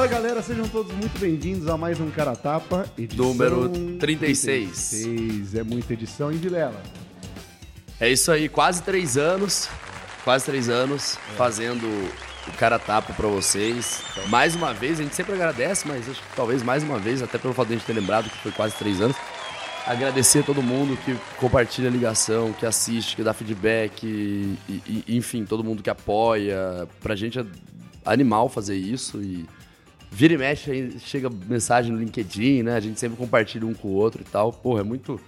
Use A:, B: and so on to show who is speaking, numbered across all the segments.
A: Fala galera, sejam todos muito bem-vindos a mais um Cara Tapa, edição
B: Número 36.
A: 36. É muita edição, hein, Vilela?
B: É isso aí, quase três anos, quase três anos fazendo o Cara Tapa pra vocês. Mais uma vez, a gente sempre agradece, mas acho que talvez mais uma vez, até pelo fato de a gente ter lembrado que foi quase três anos. Agradecer a todo mundo que compartilha a ligação, que assiste, que dá feedback, e, e- enfim, todo mundo que apoia. Pra gente é animal fazer isso e vira e mexe, chega mensagem no LinkedIn, né? A gente sempre compartilha um com o outro e tal. Porra, é muito,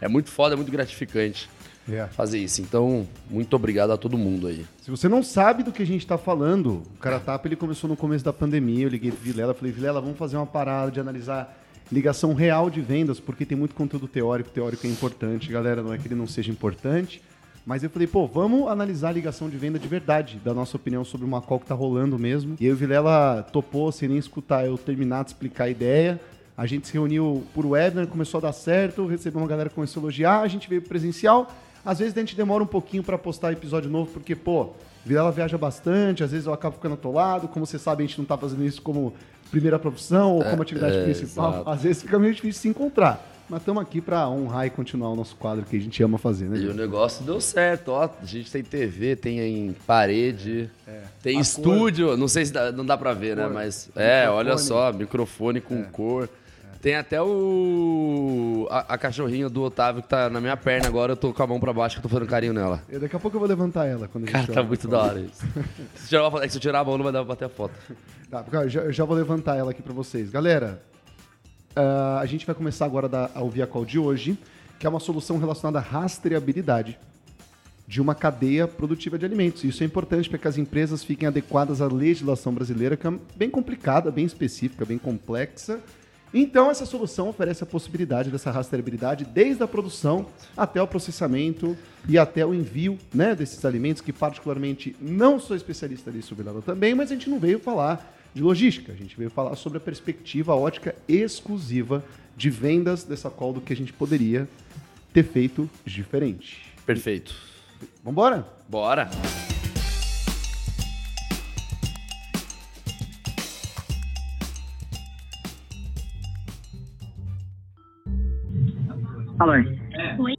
B: é muito foda, é muito gratificante
A: É.
B: fazer isso. Então, muito obrigado a todo mundo aí.
A: Se você não sabe do que a gente tá falando, o Cara Tapa ele começou no começo da pandemia. Eu liguei pro Vilela, falei, Vilela, vamos fazer uma parada de analisar ligação real de vendas, porque tem muito conteúdo teórico. Teórico é importante, galera. Não é que ele não seja importante. Mas eu falei, pô, vamos analisar a ligação de venda de verdade, da nossa opinião sobre uma call que tá rolando mesmo. E aí o Vilela topou, sem nem escutar eu terminar de explicar a ideia. A gente se reuniu por webinar, começou a dar certo, recebeu uma galera que começou a elogiar, a gente veio presencial. Às vezes a gente demora um pouquinho para postar episódio novo, porque, pô, Vilela viaja bastante, às vezes eu acabo ficando atolado. Como você sabe, a gente não tá fazendo isso como primeira profissão ou como atividade
B: é,
A: principal.
B: exato.
A: Às vezes fica meio difícil se encontrar. Mas estamos aqui para honrar e continuar o nosso quadro que a gente ama fazer, né?
B: E o negócio deu certo, ó. A gente tem TV, tem em parede, tem
A: É. A
B: estúdio. Não sei se dá, não dá pra ver, né?
A: Cor.
B: Mas é,
A: Microfone.
B: olha só, microfone com
A: É.
B: cor. Tem até o. A, a cachorrinha do Otávio que tá na minha perna agora, eu tô com a mão pra baixo que eu tô fazendo carinho nela.
A: Eu- daqui a pouco eu vou levantar ela quando a gente
B: Cara, tá muito da hora isso. Se tirar, uma foto- é que se eu tirar a mão, não vai dar pra bater a foto.
A: Tá, eu já, eu já vou levantar ela aqui para vocês. Galera, ah, a gente vai começar agora a, dar- a ouvir a call de hoje, que é uma solução relacionada à rastreabilidade de uma cadeia produtiva de alimentos. Isso é importante para que as empresas fiquem adequadas à legislação brasileira, que é bem complicada, bem específica, bem complexa. Então, essa solução oferece a possibilidade dessa rastreabilidade desde a produção até o processamento e até o envio né, desses alimentos, que particularmente não sou especialista nisso, Vilada, também, mas a gente não veio falar de logística, a gente veio falar sobre a perspectiva a ótica exclusiva de vendas dessa call do que a gente poderia ter feito diferente.
B: Perfeito.
A: Vambora?
B: Bora!
C: Alô?
D: Oi.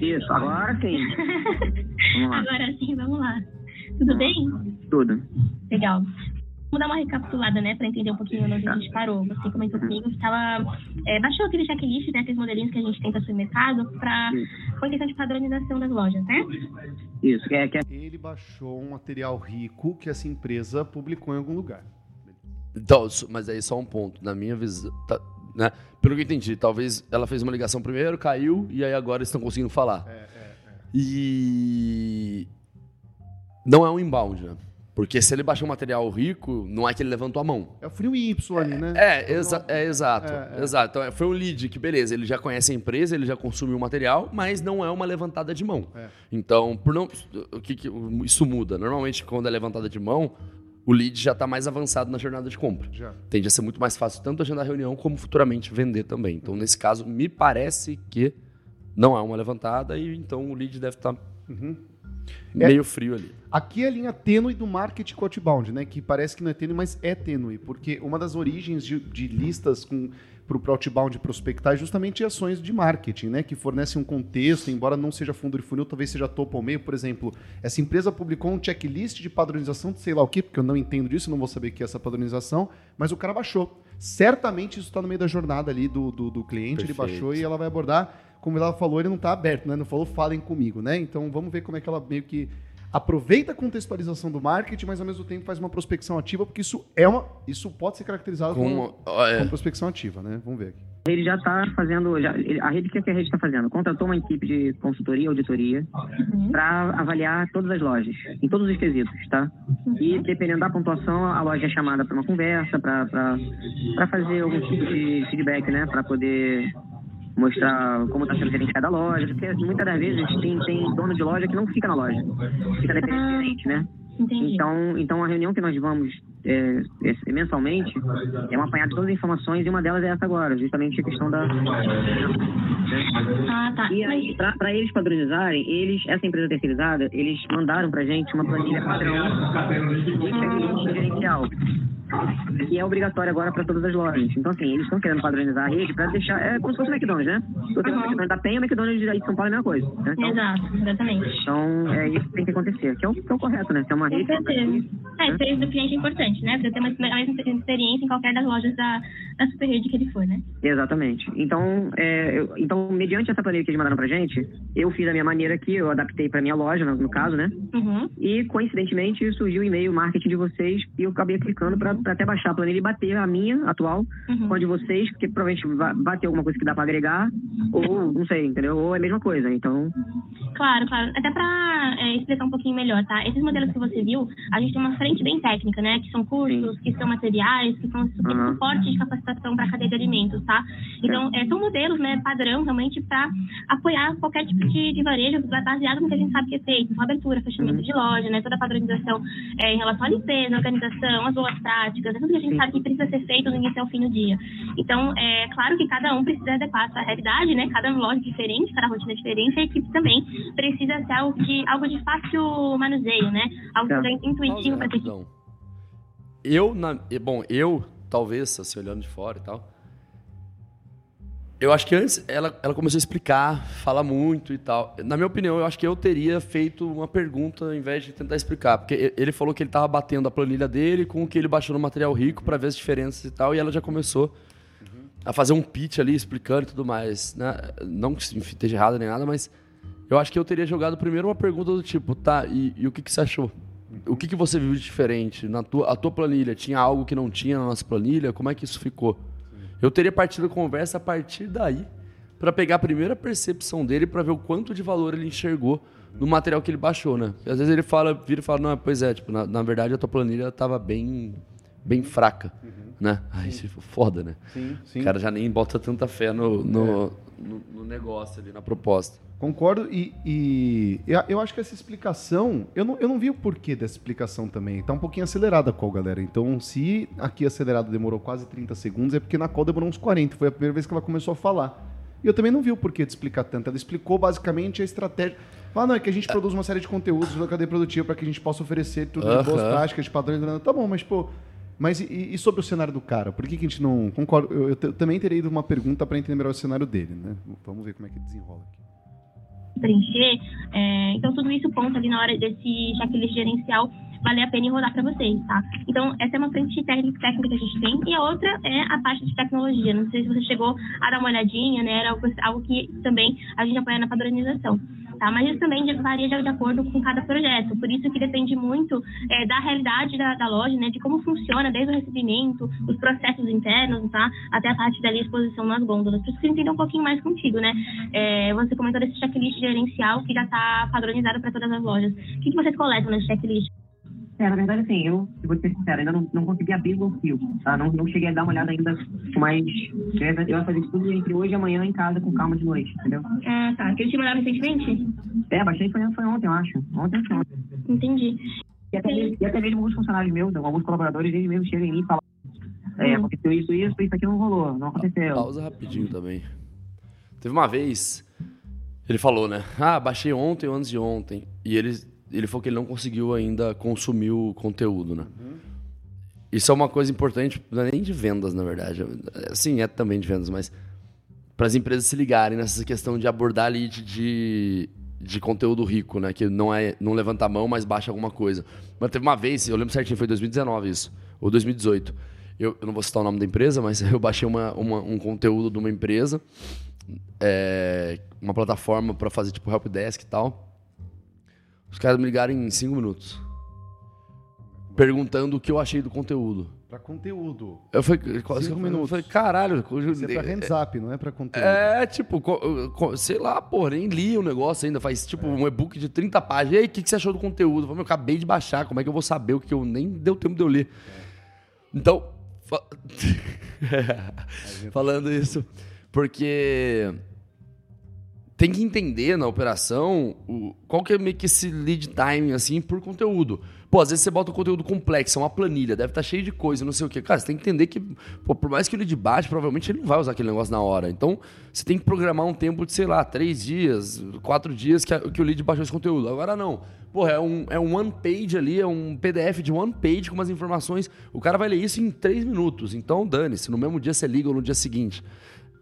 C: Isso, agora sim. Vamos lá.
D: Agora sim, vamos lá. Tudo bem?
C: Tudo.
D: Legal. Vamos dar uma recapitulada, né, para entender um pouquinho onde a gente parou. Você comentou comigo que estava. É, baixou aquele checklist, né, aqueles modelinhos que a gente tem para supermercado, para com a questão de padronização das lojas, né?
C: Isso, quer, quer.
A: Ele baixou um material rico que essa empresa publicou em algum lugar.
B: Então, mas aí só um ponto. Na minha visão, tá, né? Pelo que eu entendi, talvez ela fez uma ligação primeiro, caiu, e aí agora eles estão conseguindo falar. E. Não é um inbound, né? Porque se ele baixou um material rico, não é que ele levantou a mão.
A: É o frio Y ali, né?
B: É, exa é exato.
A: É, é.
B: Exato. Então, é, foi um lead que, beleza, ele já conhece a empresa, ele já consumiu o material, mas não é uma levantada de mão.
A: É.
B: Então, por não. O que, que- isso muda? Normalmente, quando é levantada de mão, o lead já está mais avançado na jornada de compra.
A: Já.
B: Tende a ser muito mais fácil tanto agendar reunião como futuramente vender também. Então, nesse caso, me parece que não é uma levantada e então o lead deve estar
A: Uhum.
B: Meio frio ali.
A: Aqui é a linha tênue do marketing com outbound, né? Que parece que não é tênue, mas é tênue. Porque uma das origens de, de listas com para o outbound prospectar é justamente ações de marketing, né? Que fornecem um contexto, embora não seja fundo de funil, talvez seja topo ao meio. Por exemplo, essa empresa publicou um checklist de padronização de sei lá o quê, porque eu não entendo disso, não vou saber o que é essa padronização, mas o cara baixou. Certamente isso está no meio da jornada ali do, do, do cliente, ele
B: Perfeito.
A: baixou e ela vai abordar. Como ela falou, ele não está aberto, né? Não falou falem comigo, né? Então vamos ver como é que ela meio que aproveita a contextualização do marketing, mas ao mesmo tempo faz uma prospecção ativa, porque isso é uma, isso pode ser caracterizado como,
B: Com, ó, é,
A: como prospecção ativa, né? Vamos ver aqui.
C: Ele já está fazendo. Já, ele- a rede, o que que a rede está fazendo? Contratou uma equipe de consultoria, auditoria,
D: Uhum.
C: para avaliar todas as lojas, em todos os quesitos, tá? E dependendo da pontuação, a loja é chamada para uma conversa, para fazer algum tipo de feedback, né? Para poder mostrar como está sendo gerenciada a loja, porque muitas das vezes tem, tem dono de loja que não fica na loja, fica dependendo do
D: Ah.
C: cliente, né?
D: Entendi.
C: Então, então a reunião que nós vamos é, é, mensalmente é um apanhado de todas as informações e uma delas é essa agora, justamente a questão da.
D: Ah, tá.
C: E aí,
D: Mas,
C: para eles padronizarem, eles, essa empresa terceirizada, eles mandaram pra gente uma planilha padrão de gerencial. Que é obrigatório agora para todas as lojas. Então, assim, eles estão querendo padronizar a rede para deixar. É como se fosse o McDonald's, né? Se você uhum. McDonald's da Penha, o McDonald's aí de São Paulo é a mesma coisa. Né?
D: Então, Exato, exatamente.
C: Então, é isso que tem que acontecer, que é o, que é o correto, né? Se é uma rede. Com certeza.
D: Né? É, a experiência do cliente é importante, né? Pra ter uma, a mesma experiência em qualquer das lojas da, da super rede que ele for, né?
C: Exatamente. Então, é, eu, então, mediante essa planilha que eles mandaram pra gente, eu fiz a minha maneira aqui, eu adaptei pra minha loja, no, no caso, né?
D: Uhum.
C: E, coincidentemente, surgiu o e-mail marketing de vocês e eu acabei clicando pra até baixar a planilha e bater a minha atual uhum. com a de vocês, porque provavelmente vai ter alguma coisa que dá pra agregar, ou não sei, entendeu? Ou é a mesma coisa, então.
D: Claro, claro. Até pra é, explicar um pouquinho melhor, tá? Esses modelos que você viu, a gente tem uma frente bem técnica, né? Que são cursos, Sim. que são materiais, que são uhum. suporte de capacitação para cadeia de alimentos, tá? Então, é, são modelos, né, padrão, realmente, para apoiar qualquer tipo de, de varejo baseado no que a gente sabe que é feito. Abertura, fechamento uhum. de loja, né? Toda a padronização é, em relação à limpeza, organização, as boas práticas, é tudo que a gente Sim. sabe que precisa ser feito do início ao fim do dia. Então, é claro que cada um precisa adequar a sua realidade, né? Cada loja é diferente, cada rotina é diferente, a equipe também precisa ser algo de, algo de fácil manuseio, né? Algo é. intuitivo para ter
B: Eu, na, bom, eu, talvez, assim, olhando de fora e tal, eu acho que antes ela, ela começou a explicar, falar muito e tal. Na minha opinião, eu acho que eu teria feito uma pergunta ao invés de tentar explicar. Porque ele falou que ele estava batendo a planilha dele com o que ele baixou no material rico para ver as diferenças e tal. E ela já começou uhum. a fazer um pitch ali, explicando e tudo mais. Né? Não que esteja errado nem nada, mas eu acho que eu teria jogado primeiro uma pergunta do tipo, tá, e, e o que, que você achou? O que, que você viu de diferente? Na tua, a tua planilha, tinha algo que não tinha na nossa planilha? Como é que isso ficou? Eu teria partido a conversa a partir daí para pegar a primeira percepção dele para ver o quanto de valor ele enxergou no material que ele baixou, né? Às vezes ele fala, vira e fala, não, pois é, tipo, na, na verdade a tua planilha estava bem, bem fraca, uhum. né? Aí você foda, né?
A: Sim, sim.
B: O cara já nem bota tanta fé no, no, é. no, no negócio ali, na proposta.
A: Concordo e, e, eu acho que essa explicação, eu não, eu não vi o porquê dessa explicação também. Tá um pouquinho acelerada a call, galera. Então, se aqui acelerado demorou quase 30 segundos, é porque na call demorou uns 40. Foi a primeira vez que ela começou a falar. E eu também não vi o porquê de explicar tanto. Ela explicou basicamente a estratégia. Ah, não, é que a gente produz uma série de conteúdos na cadeia produtiva para que a gente possa oferecer tudo de boas práticas, de padrões. Tá bom, mas, pô, mas e, e, sobre o cenário do cara? Por que, que a gente não. Concordo. Eu, eu, eu também teria ido uma pergunta para entender melhor o cenário dele, né? Vamos ver como é que desenrola aqui
D: preencher. É, então, tudo isso ponta ali na hora desse checklist gerencial vale a pena rodar para vocês, tá? Então, essa é uma frente técnica, técnica que a gente tem, e a outra é a parte de tecnologia. Não sei se você chegou a dar uma olhadinha, né? Era algo, que também a gente apoia na padronização tá? Mas isso também varia de, acordo com cada projeto, por isso que depende muito é, da realidade da, da, loja, né? De como funciona desde o recebimento, os processos internos, tá? Até a parte da exposição nas gôndolas. Eu entender um pouquinho mais contigo, né? É, você comentou desse checklist gerencial que já está padronizado para todas as lojas. O que, que vocês coletam nesse checklist?
C: É, na verdade, assim, eu, vou ser sincero, ainda não, não consegui abrir o fio, tá? Não, não cheguei a dar uma olhada ainda mais. Eu vou fazer isso tudo entre hoje e amanhã em casa com calma de noite, entendeu?
D: Ah, tá. Que eles te mandaram recentemente?
C: É, baixei foi, foi ontem, eu acho. Ontem foi ontem.
D: Entendi.
C: E até, mesmo, e até mesmo alguns funcionários meus, alguns colaboradores, eles mesmos chegam em mim e falam: é, hum. aconteceu isso, isso, isso aqui não rolou, não aconteceu.
B: Pausa rapidinho também. Teve uma vez, ele falou, né? Ah, baixei ontem ou antes de ontem. E eles ele falou que ele não conseguiu ainda consumir o conteúdo, né? Uhum. Isso é uma coisa importante, não é nem de vendas, na verdade. Sim, é também de vendas, mas para as empresas se ligarem nessa questão de abordar lead de, de conteúdo rico, né? Que não é não levanta a mão, mas baixa alguma coisa. Mas teve uma vez, eu lembro certinho, foi 2019 isso, ou 2018. Eu, eu não vou citar o nome da empresa, mas eu baixei uma, uma um conteúdo de uma empresa, é, uma plataforma para fazer tipo helpdesk e tal. Os caras me ligaram em cinco minutos. Perguntando o que eu achei do conteúdo.
A: Pra conteúdo.
B: Eu falei, cinco minutos. Eu falei, caralho.
A: Isso é pra hands up, não é pra conteúdo.
B: É, tipo, sei lá, pô, nem li o negócio ainda. Faz tipo é. um e-book de 30 páginas. E aí, o que, que você achou do conteúdo? Eu, falei, eu acabei de baixar, como é que eu vou saber o que eu nem deu tempo de eu ler? É. Então, fa... falando isso, porque tem que entender na operação o, qual que é meio que esse lead time, assim, por conteúdo. Pô, às vezes você bota um conteúdo complexo, uma planilha, deve estar tá cheio de coisa, não sei o quê. Cara, você tem que entender que, pô, por mais que o lead baixe, provavelmente ele não vai usar aquele negócio na hora. Então, você tem que programar um tempo de, sei lá, três dias, quatro dias que, a, que o lead baixou esse conteúdo. Agora não. Pô, é um, é um one page ali, é um PDF de one page com umas informações. O cara vai ler isso em três minutos. Então, dane-se. No mesmo dia você liga ou no dia seguinte.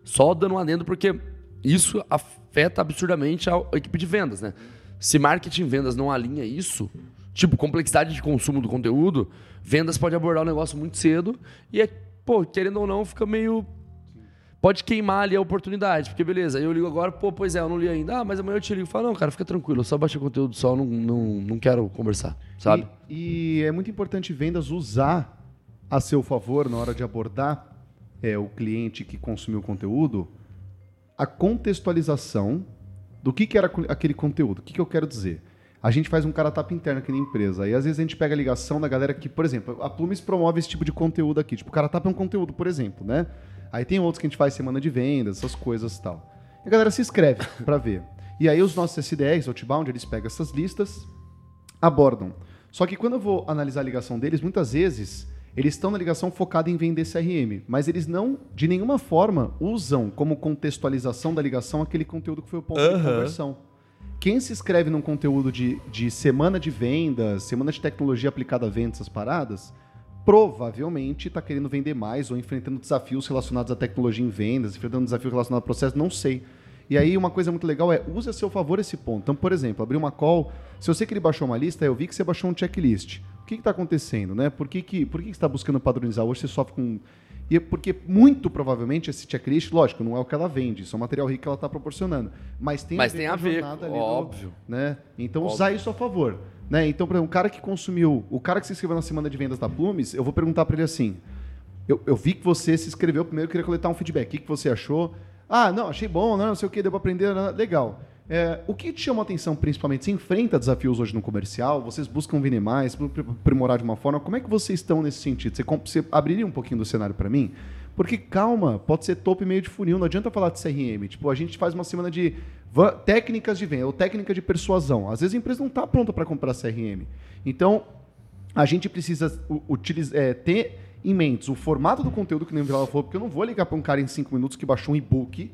B: Só dando um adendo, porque isso afeta absurdamente a equipe de vendas, né? Se marketing e vendas não alinha isso, tipo, complexidade de consumo do conteúdo, vendas pode abordar o negócio muito cedo e é, pô, querendo ou não, fica meio pode queimar ali a oportunidade, porque beleza, eu ligo agora, pô, pois é, eu não li ainda, ah, mas amanhã eu te ligo. Fala, não, cara, fica tranquilo, eu só baixei conteúdo só, não, não, não quero conversar, sabe?
A: E, e, é muito importante vendas usar a seu favor na hora de abordar é, o cliente que consumiu o conteúdo, a contextualização do que, que era aquele conteúdo. O que, que eu quero dizer? A gente faz um cara tapa interno aqui na empresa. E às vezes a gente pega a ligação da galera que, por exemplo, a Plumes promove esse tipo de conteúdo aqui. Tipo, o cara tapa é um conteúdo, por exemplo, né? Aí tem outros que a gente faz semana de vendas, essas coisas e tal. E a galera se inscreve para ver. E aí os nossos SDRs, Outbound, eles pegam essas listas, abordam. Só que quando eu vou analisar a ligação deles, muitas vezes eles estão na ligação focada em vender CRM, mas eles não, de nenhuma forma, usam como contextualização da ligação aquele conteúdo que foi o ponto uhum. de conversão. Quem se inscreve num conteúdo de, de semana de vendas, semana de tecnologia aplicada a vendas, essas paradas, provavelmente está querendo vender mais ou enfrentando desafios relacionados à tecnologia em vendas, enfrentando desafios relacionados ao processo, não sei. E aí uma coisa muito legal é use a seu favor esse ponto. Então, por exemplo, abrir uma call, se eu sei que ele baixou uma lista, eu vi que você baixou um checklist. O que está acontecendo, né? Por que, que, por que, que você está buscando padronizar? Hoje você sofre com. E é porque muito provavelmente esse checklist, lógico, não é o que ela vende, isso é o material rico que ela está proporcionando. Mas tem
B: Mas a ver tem a ver, óbvio.
A: Do, né? Então óbvio. usar isso a favor. Né? Então, por exemplo, um cara que consumiu, o cara que se inscreveu na semana de vendas da Plumes, eu vou perguntar para ele assim: eu, eu, vi que você se inscreveu primeiro, eu queria coletar um feedback. O que, que você achou? Ah, não, achei bom, não, não sei o que, deu para aprender, legal. É, o que te chamou a atenção principalmente? Você enfrenta desafios hoje no comercial? Vocês buscam vender mais, aprimorar de uma forma? Como é que vocês estão nesse sentido? Você, você abriria um pouquinho do cenário para mim? Porque, calma, pode ser topo e meio de funil, não adianta falar de CRM. Tipo, a gente faz uma semana de técnicas de venda ou técnica de persuasão. Às vezes a empresa não está pronta para comprar CRM. Então, a gente precisa utilizar, é, ter em mente o formato do conteúdo que o Vila falou, porque eu não vou ligar para um cara em 5 minutos que baixou um e-book,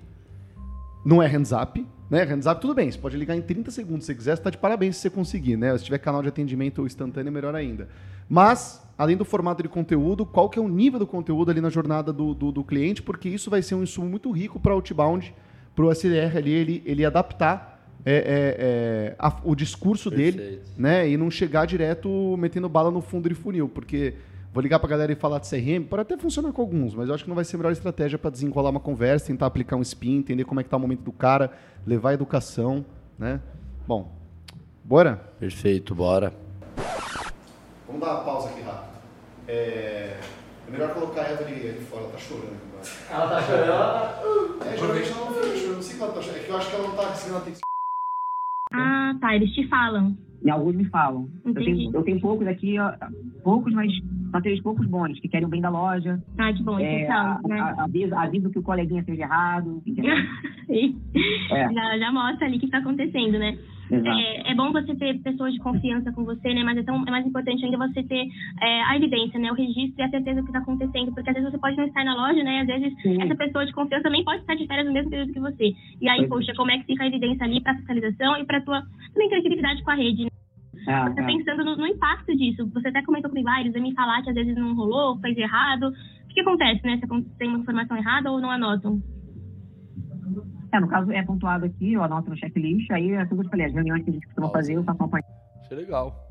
A: não é hands up, né? Tudo bem, você pode ligar em 30 segundos se quiser, você está de parabéns se você conseguir, né? Se tiver canal de atendimento instantâneo, melhor ainda. Mas, além do formato de conteúdo, qual que é o nível do conteúdo ali na jornada do, do, do cliente, porque isso vai ser um insumo muito rico para o outbound, para o SDR ali, ele, ele adaptar é, é, é, a, o discurso Perfeito. dele, né? E não chegar direto metendo bala no fundo de funil, porque Vou ligar para a galera e falar de CRM, pode até funcionar com alguns, mas eu acho que não vai ser a melhor estratégia para desenrolar uma conversa, tentar aplicar um spin, entender como é que está o momento do cara, levar a educação, né? Bom, bora?
B: Perfeito, bora.
A: Vamos dar uma pausa aqui rápido. É, é melhor colocar a Evelyn ali fora, ela tá chorando.
E: Ela tá chorando? Ela...
A: É, geralmente ela não fica chorando, não sei que ela tá chorando. É que eu acho que ela não tá conseguindo atenção.
D: Ah, tá, eles te falam.
C: E alguns me falam. Eu tenho, eu tenho poucos aqui, poucos, mas só tem poucos bons que querem o bem da loja.
D: Ah, que bom, é, então, né?
C: Que o coleguinha seja errado.
D: é. já, já mostra ali o que está acontecendo, né? É, é, bom você ter pessoas de confiança com você, né? Mas é, tão, é mais importante ainda você ter é, a evidência, né? O registro e a certeza do que está acontecendo. Porque às vezes você pode não estar na loja, né? Às vezes Sim. essa pessoa de confiança também pode estar de férias no mesmo período que você. E aí, poxa, como é que fica a evidência ali para fiscalização e para tua também criatividade com a rede, né? É, você é. pensando no, no, impacto disso. Você até comentou comigo, ah, eles me falar que às vezes não rolou, fez errado. O que, acontece, né? Você tem uma informação errada ou não anotam?
C: É, no caso, é pontuado aqui, eu anoto no checklist, aí é tudo que eu falei, as reuniões que a gente costuma Nossa. fazer, eu faço acompanhando.
B: Achei legal.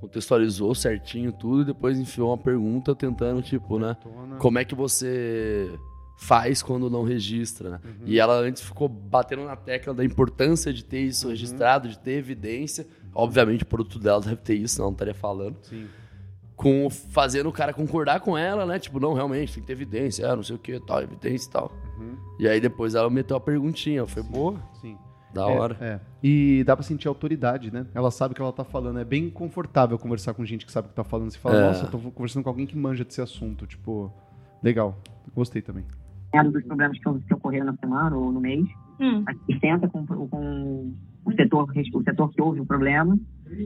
B: Contextualizou certinho tudo e depois enfiou uma pergunta tentando, tipo, né? Como é que você faz quando não registra, né? Uhum. E ela antes ficou batendo na tecla da importância de ter isso uhum. registrado, de ter evidência. Obviamente o produto dela deve ter isso, não estaria falando.
A: Sim.
B: Com, fazendo o cara concordar com ela, né? Tipo, não, realmente, tem que ter evidência, é, não sei o que, tal, evidência e tal. Uhum. E aí depois ela meteu a perguntinha, foi boa. Sim. Da
A: é,
B: hora.
A: É. E dá pra sentir autoridade, né? Ela sabe o que ela tá falando. É bem confortável conversar com gente que sabe o que tá falando. Você fala, é. nossa, eu tô conversando com alguém que manja desse assunto. Tipo, legal. Gostei também
C: dos problemas que, que ocorreram na semana ou no mês.
D: Hum.
C: A gente senta com, com o, setor, o setor que houve o problema,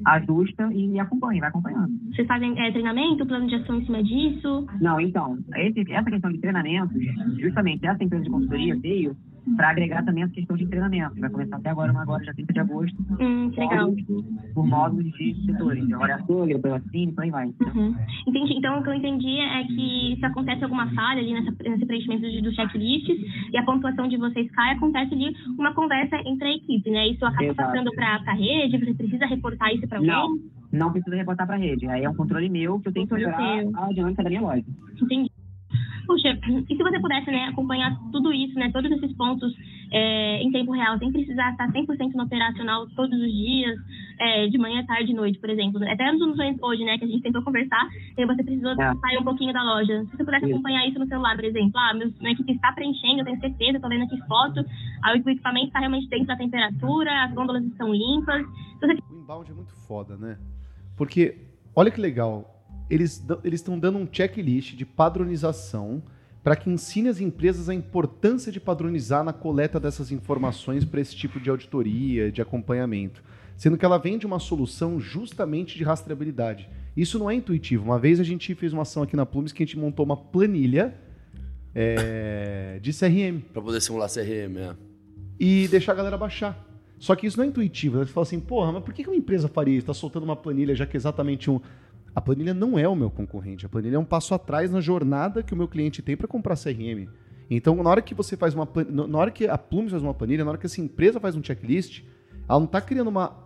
C: ajusta e acompanha, vai acompanhando.
D: Vocês fazem é, treinamento, plano de ação em cima disso?
C: Não, então, esse, essa questão de treinamento, justamente essa empresa de consultoria veio para agregar também essa questão de treinamento. Vai começar até agora, agora já 30 de agosto.
D: Hum, legal.
C: Por módulos de setores. Agora é açougue, depois assim, por aí vai.
D: Uhum. Entendi. Então, o que eu entendi é que se acontece alguma falha ali nessa, nesse preenchimento dos do checklists e a pontuação de vocês cai, acontece ali uma conversa entre a equipe, né? Isso acaba
C: Exato.
D: passando para a rede, você precisa reportar isso para alguém?
C: Não, não precisa reportar para a rede. Aí é um controle meu que eu tenho que
D: seu.
C: a dinâmica da minha loja.
D: Entendi. Puxa, e se você pudesse né, acompanhar tudo isso, né, todos esses pontos é, em tempo real, sem precisar estar 100% no operacional todos os dias, é, de manhã, tarde e noite, por exemplo. Até nos momentos hoje, né, que a gente tentou conversar, e você precisou
C: É.
D: sair um pouquinho da loja. Se você pudesse
C: Isso.
D: acompanhar isso no celular, por exemplo, ah, meu, minha equipe está preenchendo, eu tenho certeza, estou vendo aqui foto, aí o equipamento está realmente dentro da temperatura, as gôndolas estão limpas. Você
A: O inbound é muito foda, né? Porque, olha que legal, eles estão dando um checklist de padronização para que ensine as empresas a importância de padronizar na coleta dessas informações para esse tipo de auditoria, de acompanhamento. Sendo que ela vem de uma solução justamente de rastreabilidade. Isso não é intuitivo. Uma vez a gente fez uma ação aqui na Plumes que a gente montou uma planilha é, de CRM
B: Pra poder simular CRM, é.
A: e deixar a galera baixar. Só que isso não é intuitivo. Você fala assim, porra, mas por que que uma empresa faria isso? Está soltando uma planilha, já que é exatamente um. A planilha não é o meu concorrente. A planilha é um passo atrás na jornada que o meu cliente tem para comprar CRM. Então, na hora que você faz uma plan- na hora que a Plumes faz uma planilha, na hora que essa empresa faz um checklist, ela não está criando uma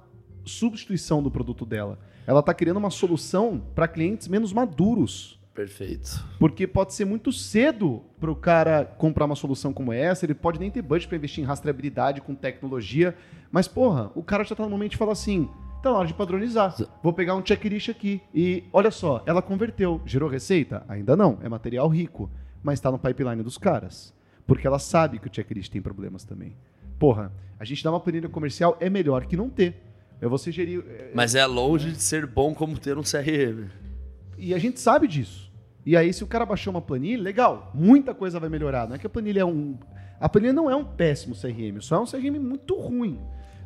A: substituição do produto dela. Ela está criando uma solução para clientes menos maduros.
B: Perfeito.
A: Porque pode ser muito cedo para o cara comprar uma solução como essa, ele pode nem ter budget para investir em rastreabilidade com tecnologia, mas porra, o cara já tá no momento de falar assim, tá na hora de padronizar. Vou pegar um checklist aqui e olha só, ela converteu, gerou receita? Ainda não, é material rico, mas está no pipeline dos caras, porque ela sabe que o checklist tem problemas também. Porra, a gente dá uma planilha comercial é melhor que não ter. É você gerir é,
B: Mas é longe de ser bom como ter um CRM.
A: e a gente sabe disso. E aí, se o cara baixou uma planilha, legal, muita coisa vai melhorar. Não é que a planilha é um. A planilha não é um péssimo CRM, só é um CRM muito ruim.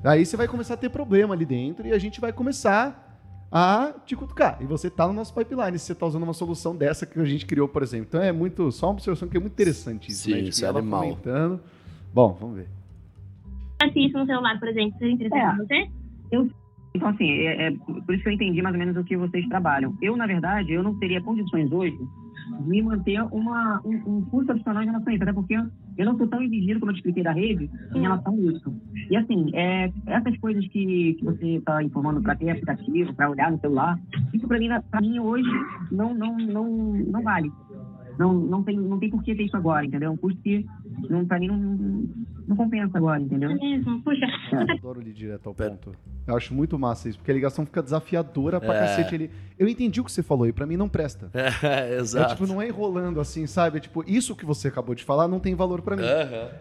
A: Aí você vai começar a ter problema ali dentro e a gente vai começar a te cutucar. E você tá no nosso pipeline, se você tá usando uma solução dessa que a gente criou, por exemplo. Então é muito. Só uma observação que é muito interessante isso,
B: Sim,
A: né? De
B: isso
A: que
B: é
A: ela
B: animal.
A: fomentando. Bom, vamos ver.
D: fizesse isso no celular, por exemplo, seria interessante
C: É.
D: você?
C: Então, assim, é, é por isso que eu entendi mais ou menos o que vocês trabalham. Eu, na verdade, eu não teria condições hoje de me manter uma, um, um custo adicional a isso, até porque eu não sou tão exigido, como eu te expliquei, da rede, em relação a isso. E, assim, é, essas coisas que, que você está informando para ter aplicativo, para olhar no celular, isso para mim, mim, hoje, não, não, não, não vale. Não, não, tem, não tem por que ter isso agora, entendeu? É um custo que, para mim, não, não compensa agora, entendeu?
D: É mesmo? Puxa,
A: Eu adoro ir direto ao ponto. Eu acho muito massa isso, porque a ligação fica desafiadora pra
B: É.
A: cacete ali. Eu entendi o que você falou e pra mim não presta.
B: É,
A: É,
B: exato.
A: tipo, não é enrolando assim, sabe? É tipo, isso que você acabou de falar não tem valor pra mim.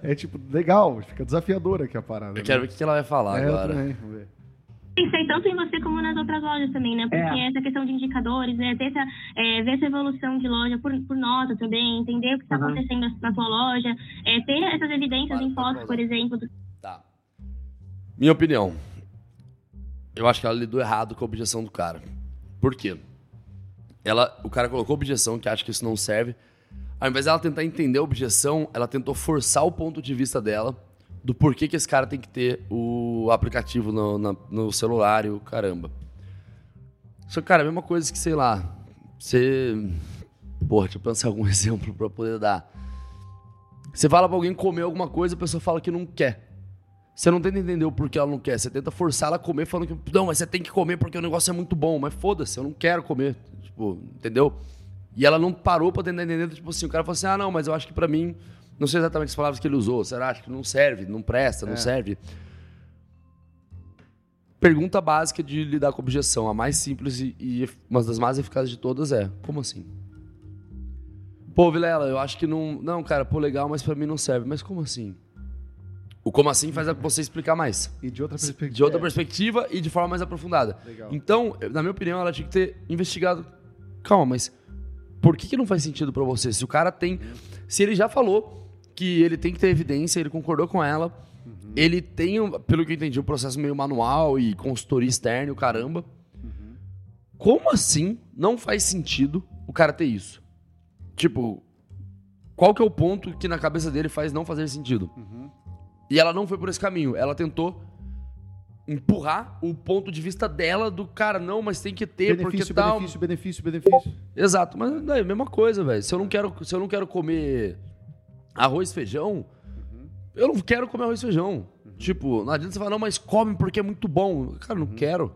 A: É tipo, legal, fica desafiadora aqui a parada.
B: Eu quero
A: né?
B: ver o que ela vai falar
A: é, eu
B: agora.
A: também, vamos ver.
D: Pensei tanto em você como nas outras lojas também, né? Porque
C: É.
D: essa questão de indicadores, né? Ter essa, é, ver essa evolução de loja por, por nota também, entender o que está
C: Uhum.
D: acontecendo na, na tua loja, é, ter essas evidências
B: Para,
D: em fotos, por exemplo. do-
B: Tá. Minha opinião. Eu acho que ela lidou errado com a objeção do cara. Por quê? Ela, o cara colocou objeção que acha que isso não serve. Ao invés dela tentar entender a objeção, ela tentou forçar o ponto de vista dela do porquê que esse cara tem que ter o aplicativo no, na- no celular e o caramba. Só que, cara, a mesma coisa que, sei lá, você. Porra, deixa eu pensar algum exemplo pra poder dar. Você fala pra alguém comer alguma coisa, a pessoa fala que não quer. Você não tenta entender o porquê ela não quer. Você tenta forçar ela a comer falando que, não, mas você tem que comer porque o negócio é muito bom. Mas foda-se, eu não quero comer. Tipo, entendeu? E ela não parou pra tentar entender. Tipo assim, o cara falou assim, ah, não, mas eu acho que pra mim, não sei exatamente as palavras que ele usou. Será? Acho que não serve, não presta, não
A: É.
B: serve. Pergunta básica de lidar com objeção. A mais simples e, e uma das mais eficazes de todas é, como assim? Pô, Vilela, eu acho que não. Não, cara, pô, legal, mas pra mim não serve. Mas como assim? O como assim faz você explicar mais.
A: E de outra perspectiva.
B: De outra perspectiva e de forma mais aprofundada.
A: Legal.
B: Então, na minha opinião, ela tinha que ter investigado. Calma, mas por que, que não faz sentido pra você? Se o cara tem. Se ele já falou que ele tem que ter evidência, ele concordou com ela. Ele tem, pelo que eu entendi, um processo meio manual e consultoria externa e o caramba. Como assim não faz sentido o cara ter isso? Tipo, qual que é o ponto que na cabeça dele faz não fazer sentido? E ela não foi por esse caminho. Ela tentou empurrar o ponto de vista dela do cara, não, mas tem que ter, porque
A: benefício,
B: tal.
A: benefício, benefício, benefício.
B: Exato, mas é a mesma coisa, velho. Se eu não quero, se eu não quero comer arroz e feijão, eu não quero comer arroz e feijão. Tipo, não adianta você falar, não, mas come porque é muito bom. Cara, não quero.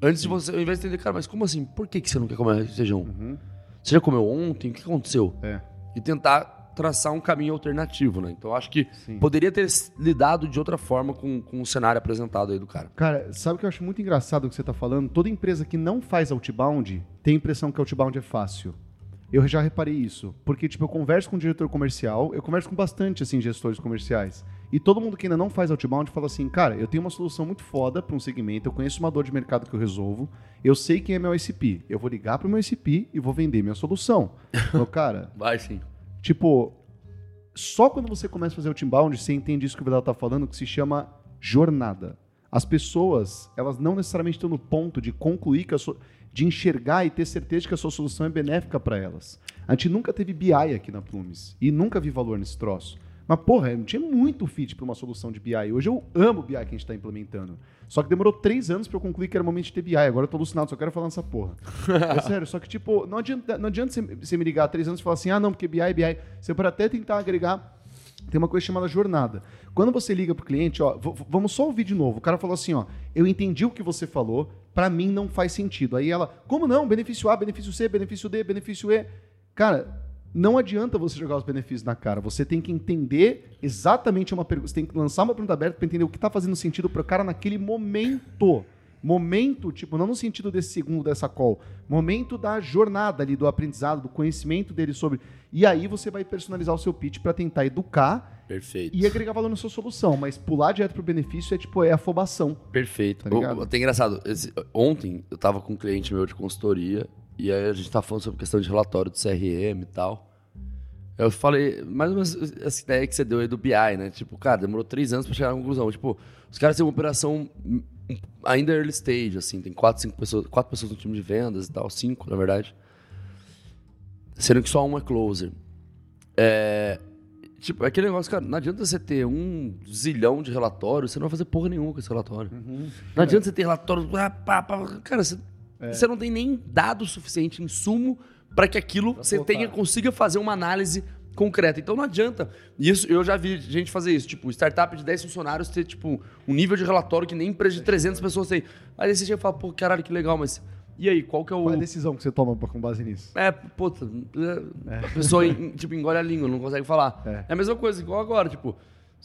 B: Antes de você, ao invés de entender, cara, mas como assim? Por que, que você não quer comer arroz e feijão? Você já comeu ontem? O que aconteceu?
A: É.
B: E tentar traçar um caminho alternativo, né? Então eu acho que
A: Sim.
B: poderia ter lidado de outra forma com, com o cenário apresentado aí do cara.
A: Cara, sabe o que eu acho muito engraçado o que você tá falando? Toda empresa que não faz outbound tem a impressão que outbound é fácil. Eu já reparei isso. Porque, tipo, eu converso com o diretor comercial, eu converso com bastante, assim, gestores comerciais. E todo mundo que ainda não faz outbound fala assim, cara, eu tenho uma solução muito foda para um segmento, eu conheço uma dor de mercado que eu resolvo, eu sei quem é meu ICP. Eu vou ligar pro meu ICP e vou vender minha solução. Meu cara,
B: Vai sim.
A: Tipo, só quando você começa a fazer o teambound, você entende isso que o Vidal tá falando, que se chama jornada. As pessoas, elas não necessariamente estão no ponto de concluir que a sua, de enxergar e ter certeza de que a sua solução é benéfica para elas. A gente nunca teve BI aqui na Plumes e nunca vi valor nesse troço. Mas, porra, não tinha muito fit para uma solução de BI. Hoje eu amo o BI que a gente está implementando. Só que demorou três anos para eu concluir que era o momento de ter BI. Agora eu tô alucinado, só quero falar nessa porra. É sério, só que, tipo, não adianta, não adianta você, me ligar há três anos e falar assim, ah, não, porque BI, BI. Você pode até tentar agregar. Tem uma coisa chamada jornada. Quando você liga pro cliente, ó, vamos só ouvir de novo. O cara falou assim, ó, eu entendi o que você falou, pra mim não faz sentido. Aí ela, como não? Benefício A, benefício C, benefício D, benefício E. Cara, não adianta você jogar os benefícios na cara. Você tem que entender exatamente uma pergunta. Você tem que lançar uma pergunta aberta pra entender o que tá fazendo sentido pro cara naquele momento. Momento, tipo, não no sentido desse segundo dessa call. Momento da jornada ali, do aprendizado, do conhecimento dele sobre. E aí você vai personalizar o seu pitch pra tentar educar
B: Perfeito.
A: e agregar valor na sua solução. Mas pular direto pro benefício é tipo, é afobação.
B: Perfeito.
A: Tá?
B: O- Tem engraçado. esse- ontem eu tava com um cliente meu de consultoria e aí a gente tava falando sobre questão de relatório do CRM e tal. Eu falei, mais ou menos essa ideia que você deu aí do BI, né? Tipo, cara, demorou três anos pra chegar na conclusão. Tipo, os caras têm uma operação hum, ainda early stage, assim, tem quatro, cinco pessoas, quatro pessoas no time de vendas e tal, cinco, na verdade. Sendo que só um é closer. É, Tipo, é aquele negócio, cara, não adianta você ter um zilhão de relatórios, você não vai fazer porra nenhuma com esse relatório. Não adianta você ter relatório. ah, pá, pá, cara, você, você não tem nem dado suficiente, insumo, para que aquilo você
A: voltar.
B: tenha, consiga fazer uma análise concreta. Então não adianta. Isso, eu já vi gente fazer isso. Tipo, startup de 10 funcionários ter, tipo, um nível de relatório que nem empresa de 300 pessoas tem. Aí você chega e fala, pô, caralho, que legal, mas. E aí, qual que é o.
A: Qual é a decisão que você toma com base nisso?
B: É, puta, é, a pessoa tipo, engole a língua, não consegue falar.
A: É.
B: É. a mesma coisa, igual agora, tipo,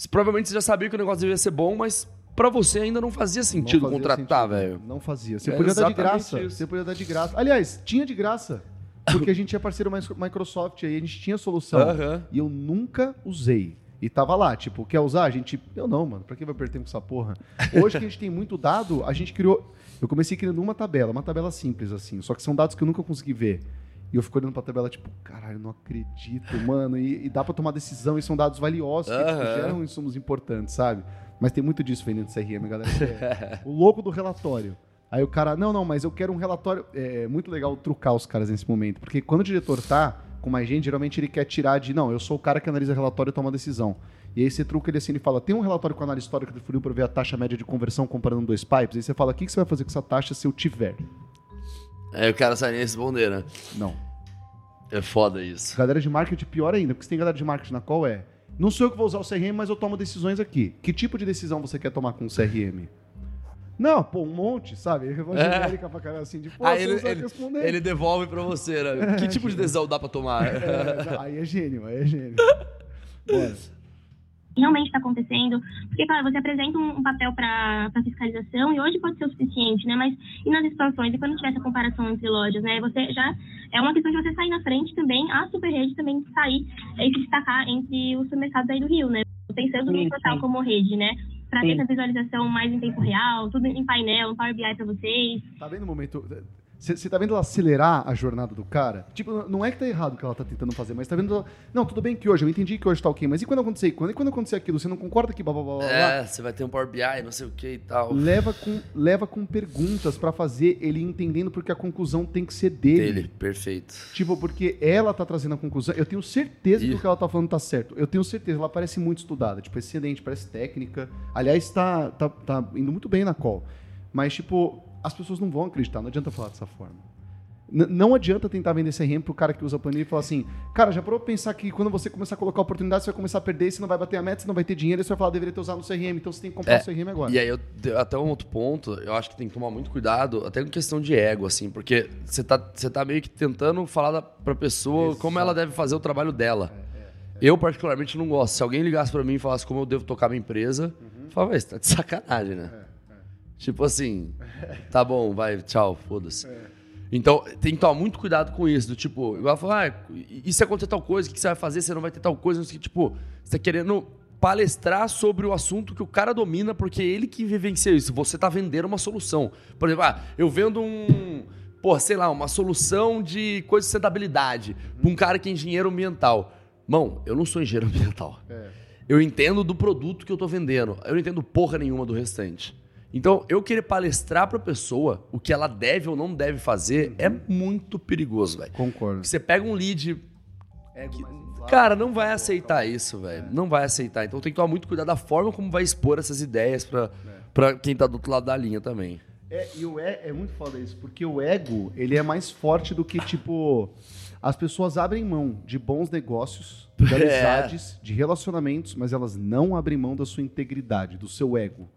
B: provavelmente você já sabia que o negócio devia ser bom, mas pra você ainda não fazia sentido
A: Não fazia
B: contratar, velho.
A: Não fazia. Você
B: É
A: podia dar de graça.
B: isso.
A: Você podia dar de graça. Aliás, tinha de graça. Porque a gente é parceiro Microsoft aí, a gente tinha solução. E eu nunca usei. E tava lá, tipo, quer usar? A gente. Eu não, mano. Pra que vai perder tempo com essa porra? Hoje que a gente tem muito dado, a gente criou. Eu comecei criando uma tabela, uma tabela simples, assim. Só que são dados que eu nunca consegui ver. E eu fico olhando pra tabela, tipo, caralho, eu não acredito, mano. E, e dá pra tomar decisão, e são dados valiosos que tipo, geram insumos importantes, sabe? Mas tem muito disso vendendo CRM, galera. É o louco do relatório. Aí o cara, não, não, mas eu quero um relatório. É muito legal trucar os caras nesse momento. Porque quando o diretor tá com mais gente, geralmente ele quer tirar de, não, eu sou o cara que analisa relatório e toma decisão. E aí você truca ele assim, ele fala, tem um relatório com análise histórica do funil para ver a taxa média de conversão comparando dois pipes? Aí você fala, o que que você vai fazer com essa taxa se eu tiver?
B: Aí o cara sai nem responder, né?
A: Não.
B: É foda isso.
A: Galera de marketing pior ainda, porque se tem galera de marketing na qual é, não sou eu que vou usar o CRM, mas eu tomo decisões aqui. Que tipo de decisão você quer tomar com o CRM? Não, pô, um monte, sabe? Eu vou genérica pra caralho assim, de, pô,
B: Aí ele, ele-
A: responder.
B: ele devolve pra você, né? Que tipo de decisão dá pra tomar?
A: É, aí é gênio, aí é gênio. Bora.
D: realmente está acontecendo. Porque, claro, você apresenta um, um papel para fiscalização e hoje pode ser o suficiente, né? Mas e nas expansões, e quando tiver essa comparação entre lojas, né? Você já. É uma questão de você sair na frente também, a Superrede também sair e se destacar entre os supermercados aí do Rio, né? Pensando no total como rede, né? Para ter essa visualização mais em tempo real, tudo em painel, um Power BI para vocês.
A: Tá vendo o momento? Você tá vendo ela acelerar a jornada do cara? Tipo, não é que tá errado o que ela tá tentando fazer, mas tá vendo. ela- Não, tudo bem que hoje, eu entendi que hoje tá ok, mas e quando acontecer? Quando, e quando acontecer aquilo? Você não concorda que blá blá blá?
B: É, você vai ter um Power BI, não sei o que e tal.
A: Leva com, leva com perguntas pra fazer ele entendendo porque a conclusão tem que ser dele.
B: Dele, perfeito.
A: Tipo, porque ela tá trazendo a conclusão. Eu tenho certeza que
B: Ih.
A: o que ela tá falando tá certo. Eu tenho certeza. Ela parece muito estudada. Tipo, excelente, parece técnica. Aliás, tá, tá, tá indo muito bem na call. Mas, tipo, as pessoas não vão acreditar. Não adianta falar dessa forma. N- não adianta tentar vender CRM pro cara que usa a planilha e falar assim, cara, já parou pra pensar que quando você começar a colocar oportunidades, você vai começar a perder, você não vai bater a meta, você não vai ter dinheiro, e você vai falar, deveria ter usado no CRM, então você tem que comprar
B: É,
A: o CRM agora.
B: E aí, eu, até um outro ponto, eu acho que tem que tomar muito cuidado, até com questão de ego, assim, porque você tá, você tá meio que tentando falar da, pra pessoa como ela deve fazer o trabalho dela. Eu, particularmente, não gosto. Se alguém ligasse pra mim e falasse como eu devo tocar minha empresa, eu falava, "Véi, você tá de sacanagem, né? Tipo assim, tá bom, vai, tchau, foda-se. Então, tem que tomar muito cuidado com isso. Do tipo, igual falar, ah, e se acontecer tal coisa, o que você vai fazer? Você não vai ter tal coisa, não sei o que. Tipo, você tá querendo palestrar sobre o assunto que o cara domina, porque é ele que vivencia isso. Você tá vendendo uma solução. Por exemplo, ah, eu vendo um. Pô, sei lá, uma solução de coisa de sustentabilidade pra um cara que é engenheiro ambiental. Mão, eu não sou engenheiro ambiental. Eu entendo do produto que eu tô vendendo. Eu não entendo porra nenhuma do restante. Então, eu querer palestrar pra pessoa o que ela deve ou não deve fazer é muito perigoso, velho.
A: Concordo.
B: Você pega um lead. Cara, não vai aceitar isso, velho. Não vai aceitar. Então tem que tomar muito cuidado da forma como vai expor essas ideias pra, pra quem tá do outro lado da linha também.
A: É, e o é, é muito foda isso, porque o ego, ele é mais forte do que, tipo, as pessoas abrem mão de bons negócios, de
B: É.
A: amizades, de relacionamentos, mas elas não abrem mão da sua integridade, do seu ego.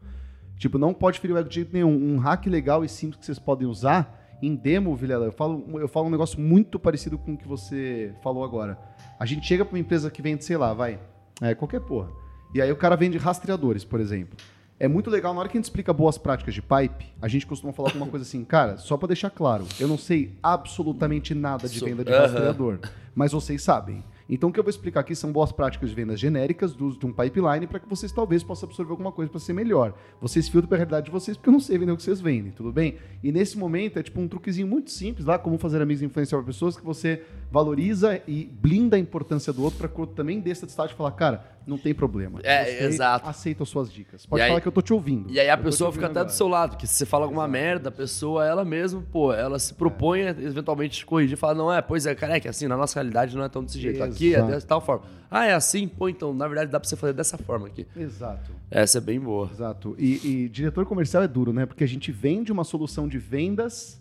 A: Tipo, não pode ferir o ego de jeito nenhum. Um hack legal e simples que vocês podem usar, em demo, Vilela, eu falo, eu falo um negócio muito parecido com o que você falou agora. A gente chega pra uma empresa que vende, sei lá, vai, é, qualquer porra. E aí o cara vende rastreadores, por exemplo. É muito legal, na hora que a gente explica boas práticas de pipe, a gente costuma falar alguma coisa assim, cara, só pra deixar claro, eu não sei absolutamente nada de venda de rastreador, mas vocês sabem. Então o que eu vou explicar aqui são boas práticas de vendas genéricas do uso de um pipeline para que vocês talvez possam absorver alguma coisa para ser melhor. Vocês filtram para a realidade de vocês porque eu não sei vender o que vocês vendem, tudo bem? E nesse momento é tipo um truquezinho muito simples lá, como fazer amigos influenciar pessoas que você valoriza e blinda a importância do outro para que o outro também desça de estágio e falar, cara, não tem problema.
B: É,
A: Gostei,
B: exato.
A: Aceito as suas dicas. Pode
B: E aí-
A: falar que eu tô te ouvindo.
B: E aí a
A: Eu
B: pessoa fica até do
A: agora.
B: seu lado, porque se você fala alguma merda, a pessoa, ela mesma, pô, ela se propõe a eventualmente te corrigir e fala, não é, pois é, cara, é que assim, na nossa realidade não é tão desse jeito. Aqui é
A: Exato.
B: de tal forma. Ah, é assim? Pô, então, na verdade dá pra você fazer dessa forma aqui.
A: Exato.
B: Essa é bem boa.
A: Exato. E, e diretor comercial é duro, né? Porque a gente vende uma solução de vendas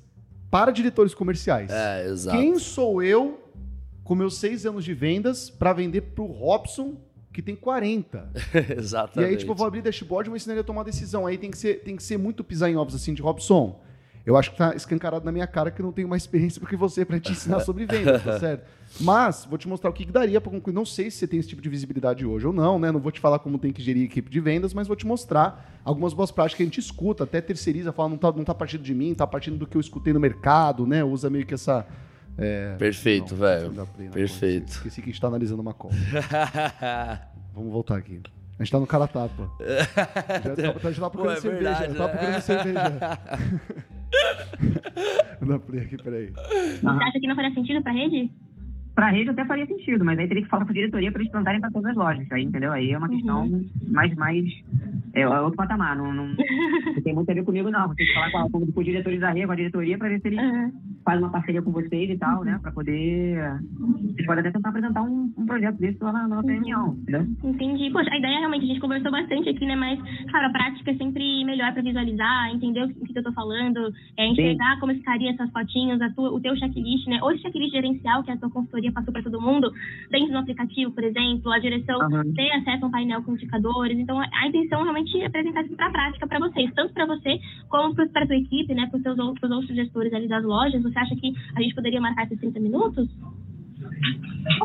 A: para diretores comerciais.
B: É, exato.
A: Quem sou eu, com meus seis anos de vendas, para vender pro Robson, que tem 40? E
B: Exatamente.
A: aí, tipo, eu vou abrir dashboard e vou ensinar ele a tomar decisão. Aí tem que ser, tem que ser muito pisar em ovos assim de Robson. Eu acho que tá escancarado na minha cara que eu não tenho mais experiência do que você para te ensinar sobre vendas, tá certo? Mas vou te mostrar o que, que daria para concluir. Não sei se você tem esse tipo de visibilidade hoje ou não, né? Não vou te falar como tem que gerir equipe de vendas, mas vou te mostrar algumas boas práticas que a gente escuta, até terceiriza, fala, não tá, não tá partindo de mim, tá partindo do que eu escutei no mercado, né? Usa meio que essa. É,
B: Perfeito,
A: não,
B: velho.
A: não
B: Perfeito.
A: coisa. Esqueci que a gente tá analisando uma call. Vamos voltar aqui. A gente tá no cara tapa. Já tá, tá, tá procurando
B: é
A: cerveja.
B: verdade,
A: tá
B: né?
A: procurando cerveja. Vou dar play aqui, peraí.
D: Você acha que não faria sentido pra rede?
C: Pra rede até faria sentido, mas aí teria que falar com a diretoria para eles plantarem para todas as lojas. Aí, entendeu? Aí é uma questão mais, mais. É, é outro patamar. Não, não, não tem muito a ver comigo, não. Você tem que falar com, a, com, com os diretores da rede, com a diretoria, para ver se eles
D: Aham.
C: Fazem uma parceria com vocês e tal, né? Para poder. Vocês podem até tentar apresentar um, um projeto desse lá na, na nossa reunião, entendeu?
D: Entendi. Poxa, a ideia realmente, a gente conversou bastante aqui, né? Mas, cara, a prática é sempre melhor pra visualizar, entender o que, que eu tô falando, é, enxergar como ficaria essas fotinhas, tua, o teu checklist, né? Ou esse checklist gerencial que a tua consultoria passou pra todo mundo, dentro do aplicativo, por exemplo, a direção
C: Aham.
D: ter acesso a um painel com indicadores. Então, a a intenção realmente é apresentar isso pra prática pra vocês, tanto pra você como pra tua equipe, né? Pros seus outros, pros outros gestores ali das lojas. Você acha que a gente poderia marcar esses 30 minutos?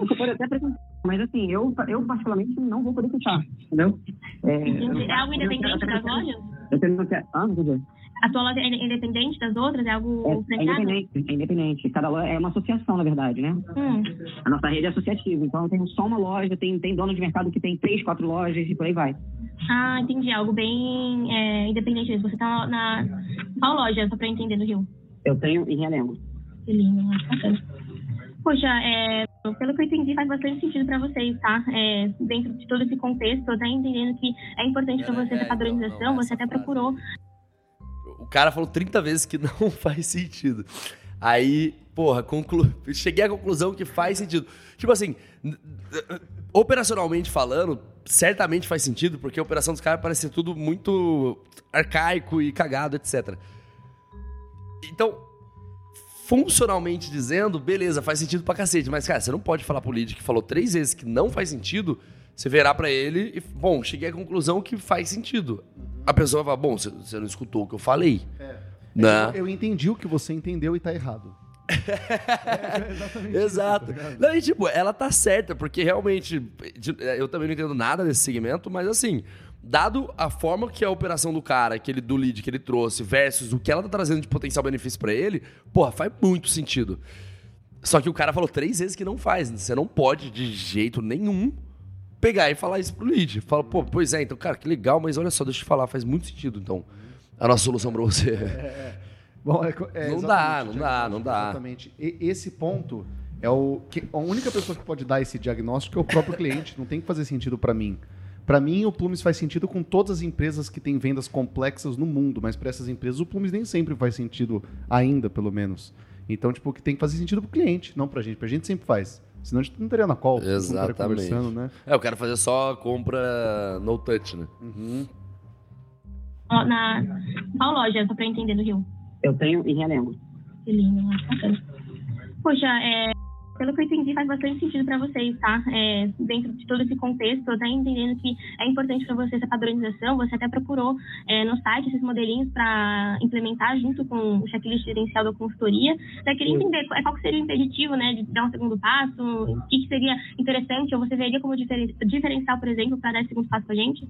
C: Você pode até apresentar, mas assim, eu, eu particularmente não vou poder fechar, entendeu? É.
D: É algo independente das lojas?
C: Eu tenho que. Ah, não sei.
D: A tua loja é independente das outras? É algo
C: É, é independente, é independente. Cada loja é uma associação, na verdade, né?
D: Hum.
C: A nossa rede é associativa, então eu tenho só uma loja, tem, tem dono de mercado que tem três, quatro lojas e por aí vai.
D: Ah, entendi. Algo bem é, independente mesmo. Você tá na. Qual loja, só pra eu entender do Rio?
C: Eu tenho em Realengo.
D: Que lindo, muito bacana. Poxa, é, pelo que eu entendi, faz bastante sentido para vocês, tá? É, dentro de todo esse contexto, até entendendo que é importante para você
B: É,
D: essa padronização,
B: não, não,
D: você até procurou
B: O cara falou 30 vezes que não faz sentido. Aí, porra, conclu... cheguei à conclusão que faz sentido. Tipo assim, operacionalmente falando, certamente faz sentido, porque a operação dos caras parece ser tudo muito arcaico e cagado, etc. Então, funcionalmente dizendo, beleza, faz sentido pra cacete. Mas, cara, você não pode falar pro lead que falou três vezes que não faz sentido, você verá pra ele e, bom, cheguei à conclusão que faz sentido. A pessoa vai falar, bom, você, não escutou o que eu falei.
A: É.
B: Né?
A: Eu, eu entendi o que você entendeu e tá errado. é exatamente
B: Exato.
A: isso, tá?
B: Não, e, tipo, ela tá certa, porque realmente. Eu também não entendo nada desse segmento, mas assim, dado a forma que a operação do cara, aquele do lead que ele trouxe, versus o que ela tá trazendo de potencial benefício pra ele, porra, faz muito sentido. Só que o cara falou três vezes que não faz. Você não pode, de jeito nenhum, pegar e falar isso pro lead. Fala, pô, pois é, então, cara, que legal, mas olha só, deixa eu te falar, faz muito sentido, então. A nossa solução pra você.
A: Bom, é co- é
B: Não
A: exatamente,
B: dá, não dá, não dá.
A: Exatamente. E esse ponto é o que a única pessoa que pode dar esse diagnóstico é o próprio cliente. Não tem que fazer sentido para mim. Para mim, o Plumes faz sentido com todas as empresas que têm vendas complexas no mundo, mas para essas empresas o Plumes nem sempre faz sentido ainda, pelo menos. Então, tipo, o que tem que fazer sentido pro cliente, não pra gente. Pra gente sempre faz. Senão a gente não estaria na call, não estaria
B: Exatamente.
A: conversando, né?
B: É, eu quero fazer só compra no touch, né?
D: ó, na qual loja, só pra eu entender do Rio.
C: Eu tenho em Realengo.
D: Que lindo, bacana. Poxa, é, pelo que eu entendi, faz bastante sentido para vocês, tá? É, dentro de todo esse contexto, até entendendo que é importante para você essa padronização, você até procurou é, no site esses modelinhos para implementar junto com o checklist gerencial da consultoria. Eu queria entender qual que seria o impeditivo, né, de dar um segundo passo, o que, que seria interessante, ou você veria como diferen- diferencial, por exemplo, para dar esse segundo passo para gente?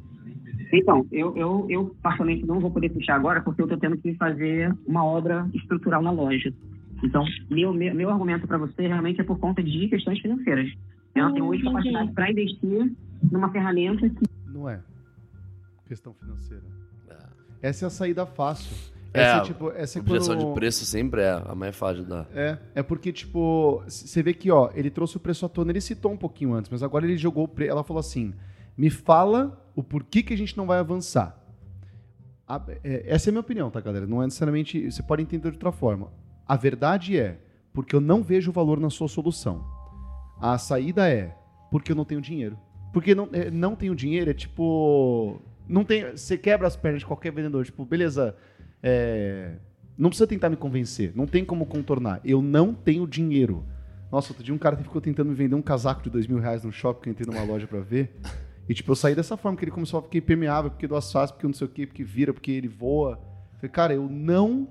C: Então, eu, eu, eu particularmente não vou poder puxar agora porque eu estou tendo que fazer uma obra estrutural na loja. Então, meu, meu, meu argumento para você realmente é por conta de questões financeiras. Eu não tenho hoje
D: Entendi.
C: capacidade para investir numa ferramenta que
A: Não é. Questão financeira. Essa é a saída fácil.
B: É,
A: Essa é, tipo, essa é
B: Objeção
A: quando...
B: de preço sempre é a mais fácil de dar.
A: É, é porque, tipo, você vê que, ó, ele trouxe o preço à tona, ele citou um pouquinho antes, mas agora ele jogou o preço. Ela falou assim: me fala o porquê que a gente não vai avançar. A- é, essa é a minha opinião, tá, galera? Não é necessariamente. Você pode entender de outra forma. A verdade é porque eu não vejo valor na sua solução. A saída é porque eu não tenho dinheiro. Porque não, é, não tenho dinheiro é tipo. Não tem, você quebra as pernas de qualquer vendedor. Tipo, beleza. é, não precisa tentar me convencer. Não tem como contornar. Eu não tenho dinheiro. Nossa, outro dia um cara ficou tentando me vender um casaco de dois mil reais no shopping que eu entrei numa loja pra ver. E tipo, eu saí dessa forma, que ele começou a ficar impermeável, porque do asfalto, porque não sei o quê, porque vira, porque ele voa. Eu falei, cara, eu não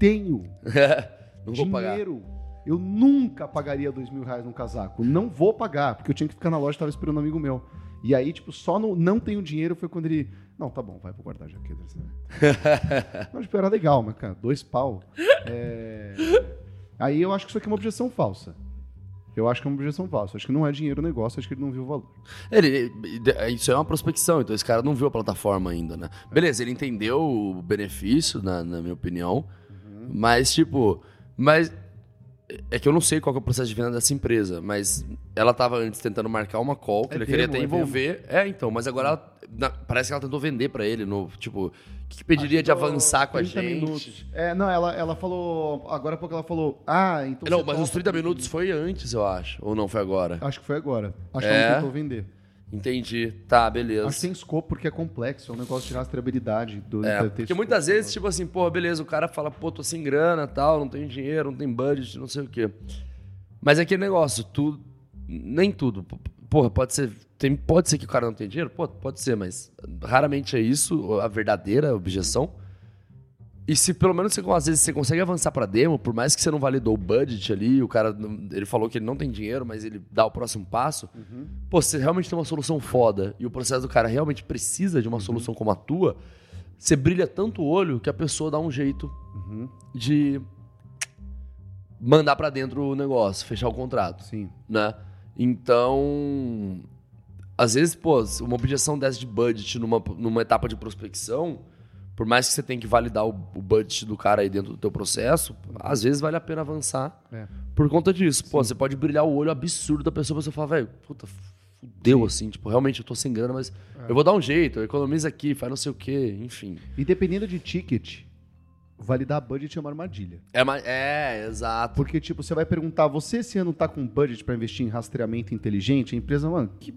A: tenho
B: vou
A: dinheiro. Eu nunca pagaria dois mil reais num casaco. Não vou pagar, porque eu tinha que ficar na loja, tava esperando um amigo meu. E aí, tipo, só no não tenho dinheiro foi quando ele. Não, tá bom, vai pra guardar a jaqueta. assim, né? Não, tipo, era legal, mas, cara, dois pau. É... Aí eu acho que isso aqui é uma objeção falsa. Eu acho que é uma objeção falsa. Acho que não é dinheiro o negócio, acho que ele não viu o valor.
B: Ele, ele- isso é uma prospecção, então esse cara não viu a plataforma ainda, né? Beleza, ele entendeu o benefício, na, na minha opinião, mas, tipo, mas é que eu não sei qual é o processo de venda dessa empresa, mas ela tava antes tentando marcar uma call, que
A: É
B: ele queria até
A: é
B: envolver. É, então, mas agora ela- na- parece que ela tentou vender pra ele, no, tipo, o que, que pediria de avançar com a
A: 30
B: gente?
A: Minutos. É, não, ela, ela falou. Agora há pouco ela falou. Ah, então.
B: Não, mas os 30
A: comigo.
B: minutos foi antes, eu acho. Ou não, foi agora?
A: Acho que foi agora. Acho
B: É?
A: que ela tentou vender.
B: Entendi. Tá, beleza.
A: Acho que tem scope porque é complexo, é um negócio de rastreabilidade do
B: É, porque muitas
A: né?
B: vezes, tipo assim, porra, beleza, o cara fala, pô, tô sem grana tal, não tenho dinheiro, não tem budget, não sei o quê. Mas é aquele negócio, tu. Nem tudo. Porra, pode ser. Tem, pode ser que o cara não tenha dinheiro? Pô, pode ser, mas raramente é isso a verdadeira objeção. E se pelo menos você, às vezes você consegue avançar pra demo, por mais que você não validou o budget ali, o cara ele falou que ele não tem dinheiro, mas ele dá o próximo passo. Pô, se você realmente tem uma solução foda e o processo do cara realmente precisa de uma solução como a tua, você brilha tanto o olho que a pessoa dá um jeito
A: Uhum,
B: de mandar pra dentro o negócio, fechar o contrato,
A: Sim.
B: né? Então, às vezes, pô, uma objeção dessa de budget numa, numa etapa de prospecção, por mais que você tenha que validar o, o budget do cara aí dentro do teu processo, às vezes vale a pena avançar
A: É.
B: por conta disso. Pô, você pode brilhar o olho absurdo da pessoa, você fala, velho, puta, fudeu assim, tipo, realmente eu tô sem grana, mas
A: É.
B: eu vou dar um jeito, eu economizo aqui, faz não sei o quê, enfim.
A: E dependendo de ticket, validar budget é uma armadilha.
B: É, é, exato.
A: Porque, tipo, você vai perguntar, você esse ano tá com budget para investir em rastreamento inteligente? A empresa, mano, que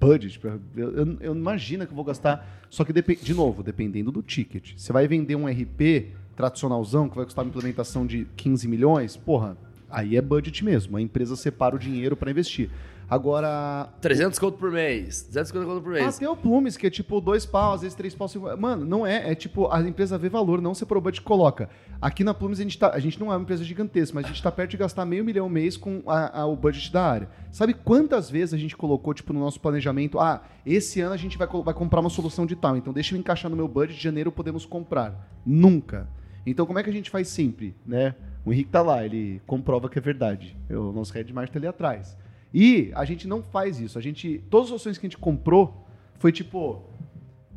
A: budget? Eu, eu, eu imagino que eu vou gastar. Só que, de novo, dependendo do ticket. Você vai vender um RP tradicionalzão que vai custar uma implementação de 15 milhões, porra, aí é budget mesmo. A empresa separa o dinheiro para investir. Agora,
B: 300 conto por mês, 250 conto por mês.
A: até o Plumes, que é tipo dois pau, às vezes três pau, cinco... Mano, não é. É tipo, a empresa vê valor, não se budget coloca. Aqui na Plumes a gente, tá, a gente não é uma empresa gigantesca, mas a gente tá perto de gastar meio milhão mês com a- a- o budget da área. Sabe quantas vezes a gente colocou, tipo, no nosso planejamento, ah, esse ano a gente vai, vai comprar uma solução de tal, então deixa eu encaixar no meu budget, de janeiro podemos comprar. Nunca. Então como é que a gente faz sempre, né? O Henrique tá lá, ele comprova que é verdade. O nosso Red Mart tá ali atrás. E a gente não faz isso. A gente. Todas as ações que a gente comprou foi tipo.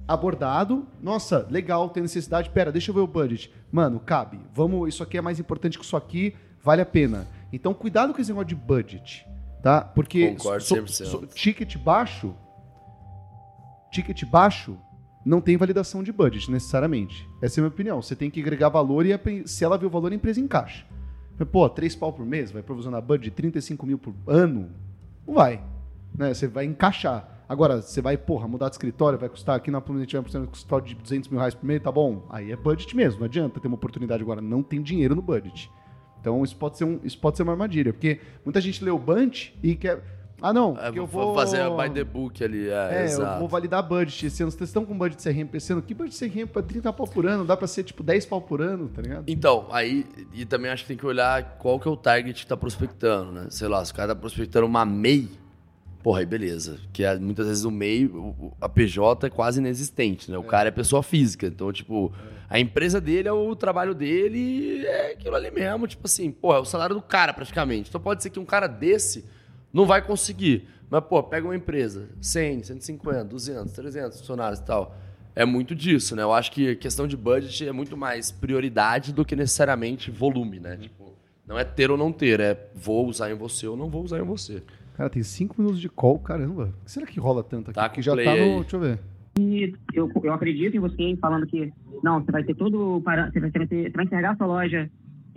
A: Abordado, nossa, legal, tem necessidade. Pera, deixa eu ver o budget. Mano, cabe. Vamos, isso aqui é mais importante que isso aqui, vale a pena. Então, cuidado com esse negócio de budget, tá? Porque
B: Concordo
A: so-
B: 100%.
A: so- ticket baixo, ticket baixo não tem validação de budget necessariamente. Essa é a minha opinião. Você tem que agregar valor e se ela vê o valor, a empresa encaixa. Pô, 3 pau por mês, vai provisionar budget 35 mil por ano? Não vai. Né? Você vai encaixar. Agora, você vai, porra, mudar de escritório, vai custar aqui na gente vai de um escritório de 200 mil reais por mês, tá bom? Aí é budget mesmo, não adianta ter uma oportunidade agora, não tem dinheiro no budget. Então isso pode ser, um, isso pode ser uma armadilha, porque muita gente lê o bunch e quer... Ah, não,
B: É,
A: eu
B: vou fazer by the book ali, é,
A: É, eu
B: exato.
A: vou validar budget esse ano. Vocês estão com budget CRM ano? Que budget CRM pra 30 pau por ano? Dá pra ser tipo 10 pau por ano, tá ligado?
B: Então, aí, e também acho que tem que olhar qual que é o target que tá prospectando, né? Sei lá, se o cara tá prospectando uma MEI, porra, aí beleza. Que é, muitas vezes o MEI, a PJ é quase inexistente, né? O cara é pessoa física. Então, tipo, a empresa dele é o trabalho dele é aquilo ali mesmo. Tipo assim, pô, é o salário do cara praticamente. Então pode ser que um cara desse não vai conseguir. Mas, pô, pega uma empresa, 100, 150, 200, 300 funcionários e tal. É muito disso, né? Eu acho que a questão de budget é muito mais prioridade do que necessariamente volume, né? Tipo, não é ter ou não ter, é vou usar em você ou não vou usar em você.
A: Cara, tem 5 minutos de call, caramba. O que será que rola tanto aqui?
B: Tá
A: que já tá no.
B: aí.
A: Deixa eu ver.
C: E eu, eu acredito em você falando que, não, você vai ter todo. Para, você, vai ter, você vai enxergar a sua loja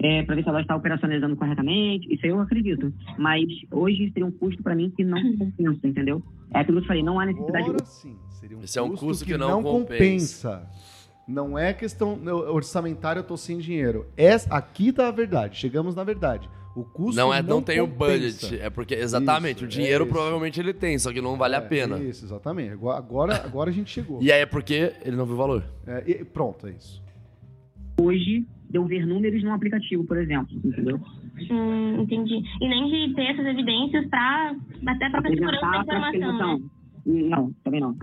C: é, para ver se a loja está operacionalizando corretamente. Isso aí eu acredito. Mas hoje seria um custo para mim que não compensa, entendeu? É aquilo que eu falei, não há necessidade.
A: Agora sim. Seria um
B: Esse é um
A: custo,
B: custo
A: que,
B: que
A: não,
B: não
A: compensa. Não é questão orçamentária, eu tô sem dinheiro. Essa, aqui tá a verdade. Chegamos na verdade. O custo
B: Não é, não, tem o
A: compensa.
B: budget, é porque exatamente,
A: Isso,
B: o dinheiro
A: é
B: provavelmente ele tem, só que não vale a
A: É,
B: pena.
A: Isso, exatamente. Agora, agora, a gente chegou.
B: E aí é porque ele não viu valor.
A: É, e- pronto, é isso.
C: hoje de eu ver números num aplicativo, por exemplo, entendeu?
D: Hum, entendi. E nem de ter essas evidências para até a própria segurança da informação, né?
C: execução. Não, também não.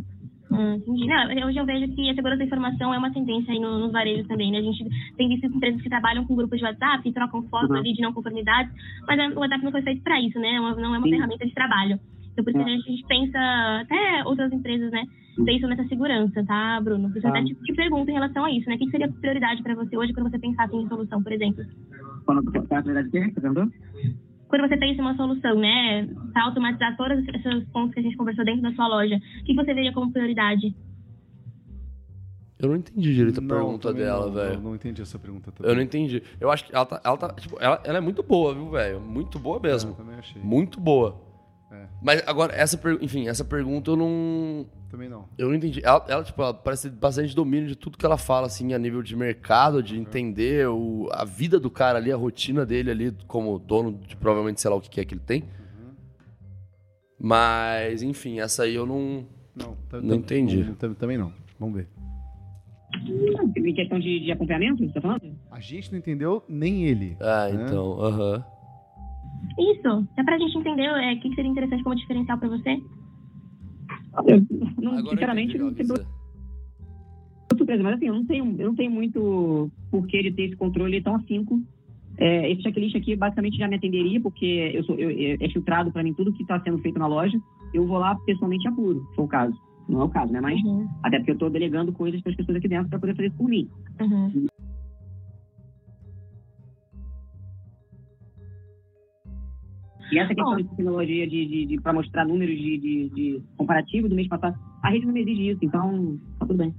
D: Hum, entendi. Não, hoje eu vejo que a segurança da informação é uma tendência aí no- nos varejos também, né? A gente tem visto empresas que trabalham com grupos de WhatsApp, trocam fotos
C: Uhum.
D: ali de não conformidades, mas o WhatsApp não foi feito para isso, né? É Não é uma
C: Sim.
D: ferramenta de trabalho. Então, por isso que a gente pensa, até outras empresas, né, pensam nessa segurança, tá, Bruno? Isso eu
C: Tá.
D: até te, te pergunto em relação a isso, né? O que seria prioridade para você hoje quando você pensasse em solução, por exemplo?
C: Quando é a prioridade você perguntou?
D: Quando você pensa em uma solução, né, para automatizar todos esses pontos que a gente conversou dentro da sua loja, o que você veria como prioridade?
B: Eu não entendi direito a
A: Não,
B: pergunta dela, velho.
A: Não, não entendi essa pergunta também.
B: Eu não entendi. Eu acho que ela tá. Ela, tá, tipo, ela, ela é muito boa, viu, velho? Muito boa
A: Eu
B: mesmo.
A: também achei.
B: Muito boa.
A: É.
B: Mas agora, essa per... enfim, essa pergunta eu não.
A: Também não.
B: Eu não entendi. Ela, ela, tipo, ela parece ter bastante domínio de tudo que ela fala, assim, a nível de mercado, de entender o, a vida do cara ali, a rotina dele ali, como dono de provavelmente, sei lá o que é que ele tem. Mas, enfim, essa aí eu não.
A: Não,
B: Não entendi.
A: também não. Vamos ver.
C: Em questão de, de acompanhamento, você tá falando?
A: A gente não entendeu nem ele.
B: Ah,
A: né?
B: então, aham.
D: Isso, é pra gente entender é, o que que seria interessante como diferencial para você.
C: Eu, não,
B: Agora
C: sinceramente,
B: entendi
C: eu não sei surpreso, mas assim, eu não tenho, eu não tenho muito porquê de ter esse controle tão afinco. É, esse checklist aqui basicamente já me atenderia, porque eu sou, eu- é é filtrado para mim tudo que está sendo feito na loja. Eu vou lá pessoalmente e apuro, se for o caso. não é o caso, né? Mas
D: Uhum.
C: até porque eu estou delegando coisas para as pessoas aqui dentro para poder fazer isso por mim.
D: Uhum.
C: E essa questão
D: Bom.
C: de tecnologia de, de, de para mostrar números de, de, de comparativo do mês passado, a rede não me exige isso, então tá tudo bem.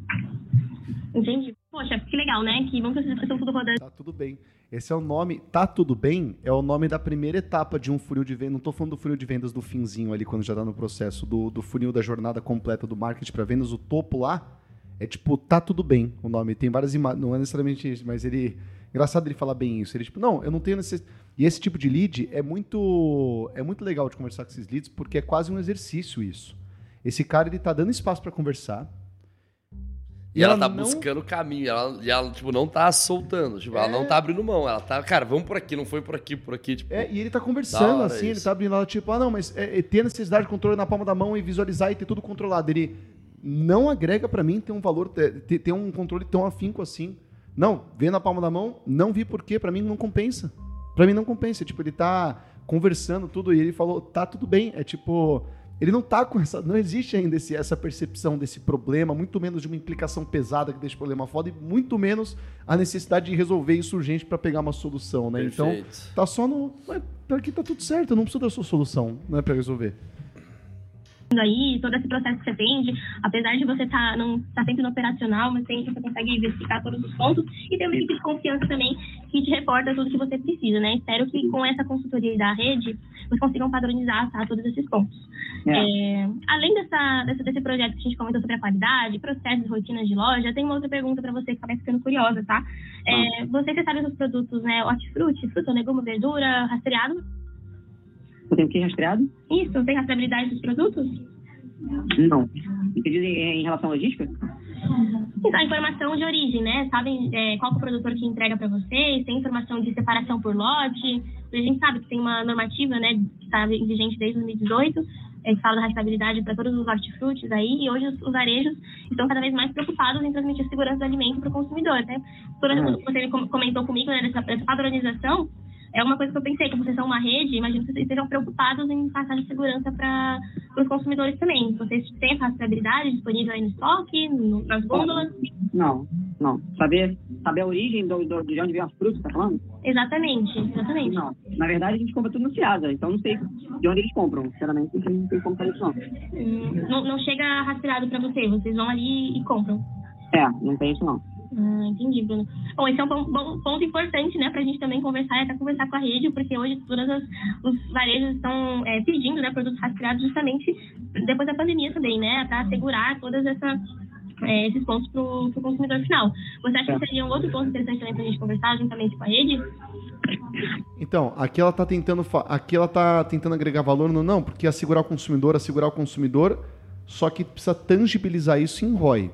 D: Entendi. Poxa, que legal, né? Que bom que vocês estão tudo rodando.
A: Tá tudo bem. Esse é o nome, tá tudo bem, é o nome da primeira etapa de um funil de vendas. Não tô falando do funil de vendas do finzinho ali, quando já tá no processo, do, do funil da jornada completa do marketing para vendas, o topo lá, é tipo, tá tudo bem o nome. Tem várias imagens, não é necessariamente isso, mas ele. Engraçado ele falar bem isso. Ele, tipo, não, eu não tenho necessidade. E esse tipo de lead é muito. É muito legal de conversar com esses leads, porque é quase um exercício isso. Esse cara, ele tá dando espaço para conversar.
B: E ela,
A: ela
B: tá
A: não-
B: buscando o caminho. Ela, e ela, tipo, não tá soltando. Tipo, ela
A: É.
B: não tá abrindo mão. Ela tá, cara, vamos por aqui, não foi por aqui, por aqui. Tipo,
A: É, e ele tá conversando, assim, ele
B: isso.
A: tá abrindo ela, tipo, ah, não, mas é, é ter a necessidade de controle na palma da mão e visualizar e ter tudo controlado. Ele não agrega pra mim ter um valor, ter, ter- ter um controle tão afinco assim. Não, vê na palma da mão, não vi por quê, pra mim não compensa. Pra mim não compensa. Tipo, ele tá conversando tudo e ele falou, tá tudo bem. É tipo, ele não tá com essa. Não existe ainda esse- essa percepção desse problema, muito menos de uma implicação pesada que deixa o problema foda, e muito menos a necessidade de resolver isso urgente pra pegar uma solução, né? Então,
B: perfeito.
A: Tá só no. Mas pra aqui tá tudo certo, eu não preciso da sua solução, né, pra resolver.
D: Aí, todo esse processo que você atende, apesar de você tá, não tá sempre no operacional, mas tem, você consegue verificar todos os pontos e tem uma equipe de confiança também que te reporta tudo que você precisa, né? Espero que com essa consultoria da rede, vocês consigam padronizar tá, todos esses pontos.
C: É.
D: É, além dessa, dessa- desse projeto que a gente comentou sobre a qualidade, processos, rotinas de loja, tem uma outra pergunta para você que acaba ficando curiosa, tá? É, você que sabe os produtos, né? Hortifruti, fruta, legume, verdura, rastreado?
C: Eu tenho que ir rastreado?
D: Isso, tem rastreabilidade dos produtos?
C: Não. Entendido em, relação à logística?
D: Então, a informação de origem, né? Sabem é, qual que é o produtor que entrega para vocês, tem informação de separação por lote. A gente sabe que tem uma normativa, né, que está vigente desde 2018, é, que fala da rastreabilidade para todos os hortifrutis aí, e hoje os, os varejos estão cada vez mais preocupados em transmitir segurança do alimento para o consumidor, né? Por exemplo,
C: Hum.
D: você com- comentou comigo, né, dessa padronização, é uma coisa que eu pensei, que vocês são uma rede, imagino que vocês estejam preocupados em passar de segurança para os consumidores também. Vocês têm essa rastreabilidade disponível aí no estoque, no- nas gôndolas?
C: Não, não. Saber, saber a origem do, do- de onde vem as frutas, tá falando?
D: Exatamente, exatamente.
C: Não. Na verdade, a gente compra tudo no Ciasa, então não sei de onde eles compram. Sinceramente, não tem como fazer isso, não.
D: Hum, Não, não chega rastreado para você, vocês vão ali e compram.
C: É, não tem isso, não.
D: Ah, entendi, Bruno. Bom, esse é um bom- ponto importante, né, pra gente também conversar e até conversar com a rede, porque hoje todas as, os varejos estão é, pedindo, né, produtos rastreados justamente depois da pandemia também, né, para assegurar todas essa é, esses pontos para o consumidor final. Você acha que seria um outro ponto interessante também para a gente conversar juntamente com a rede?
A: Então, aqui ela tá tentando. Aqui ela tá tentando agregar valor no não, porque assegurar o consumidor, assegurar o consumidor, só que precisa tangibilizar isso em ROI.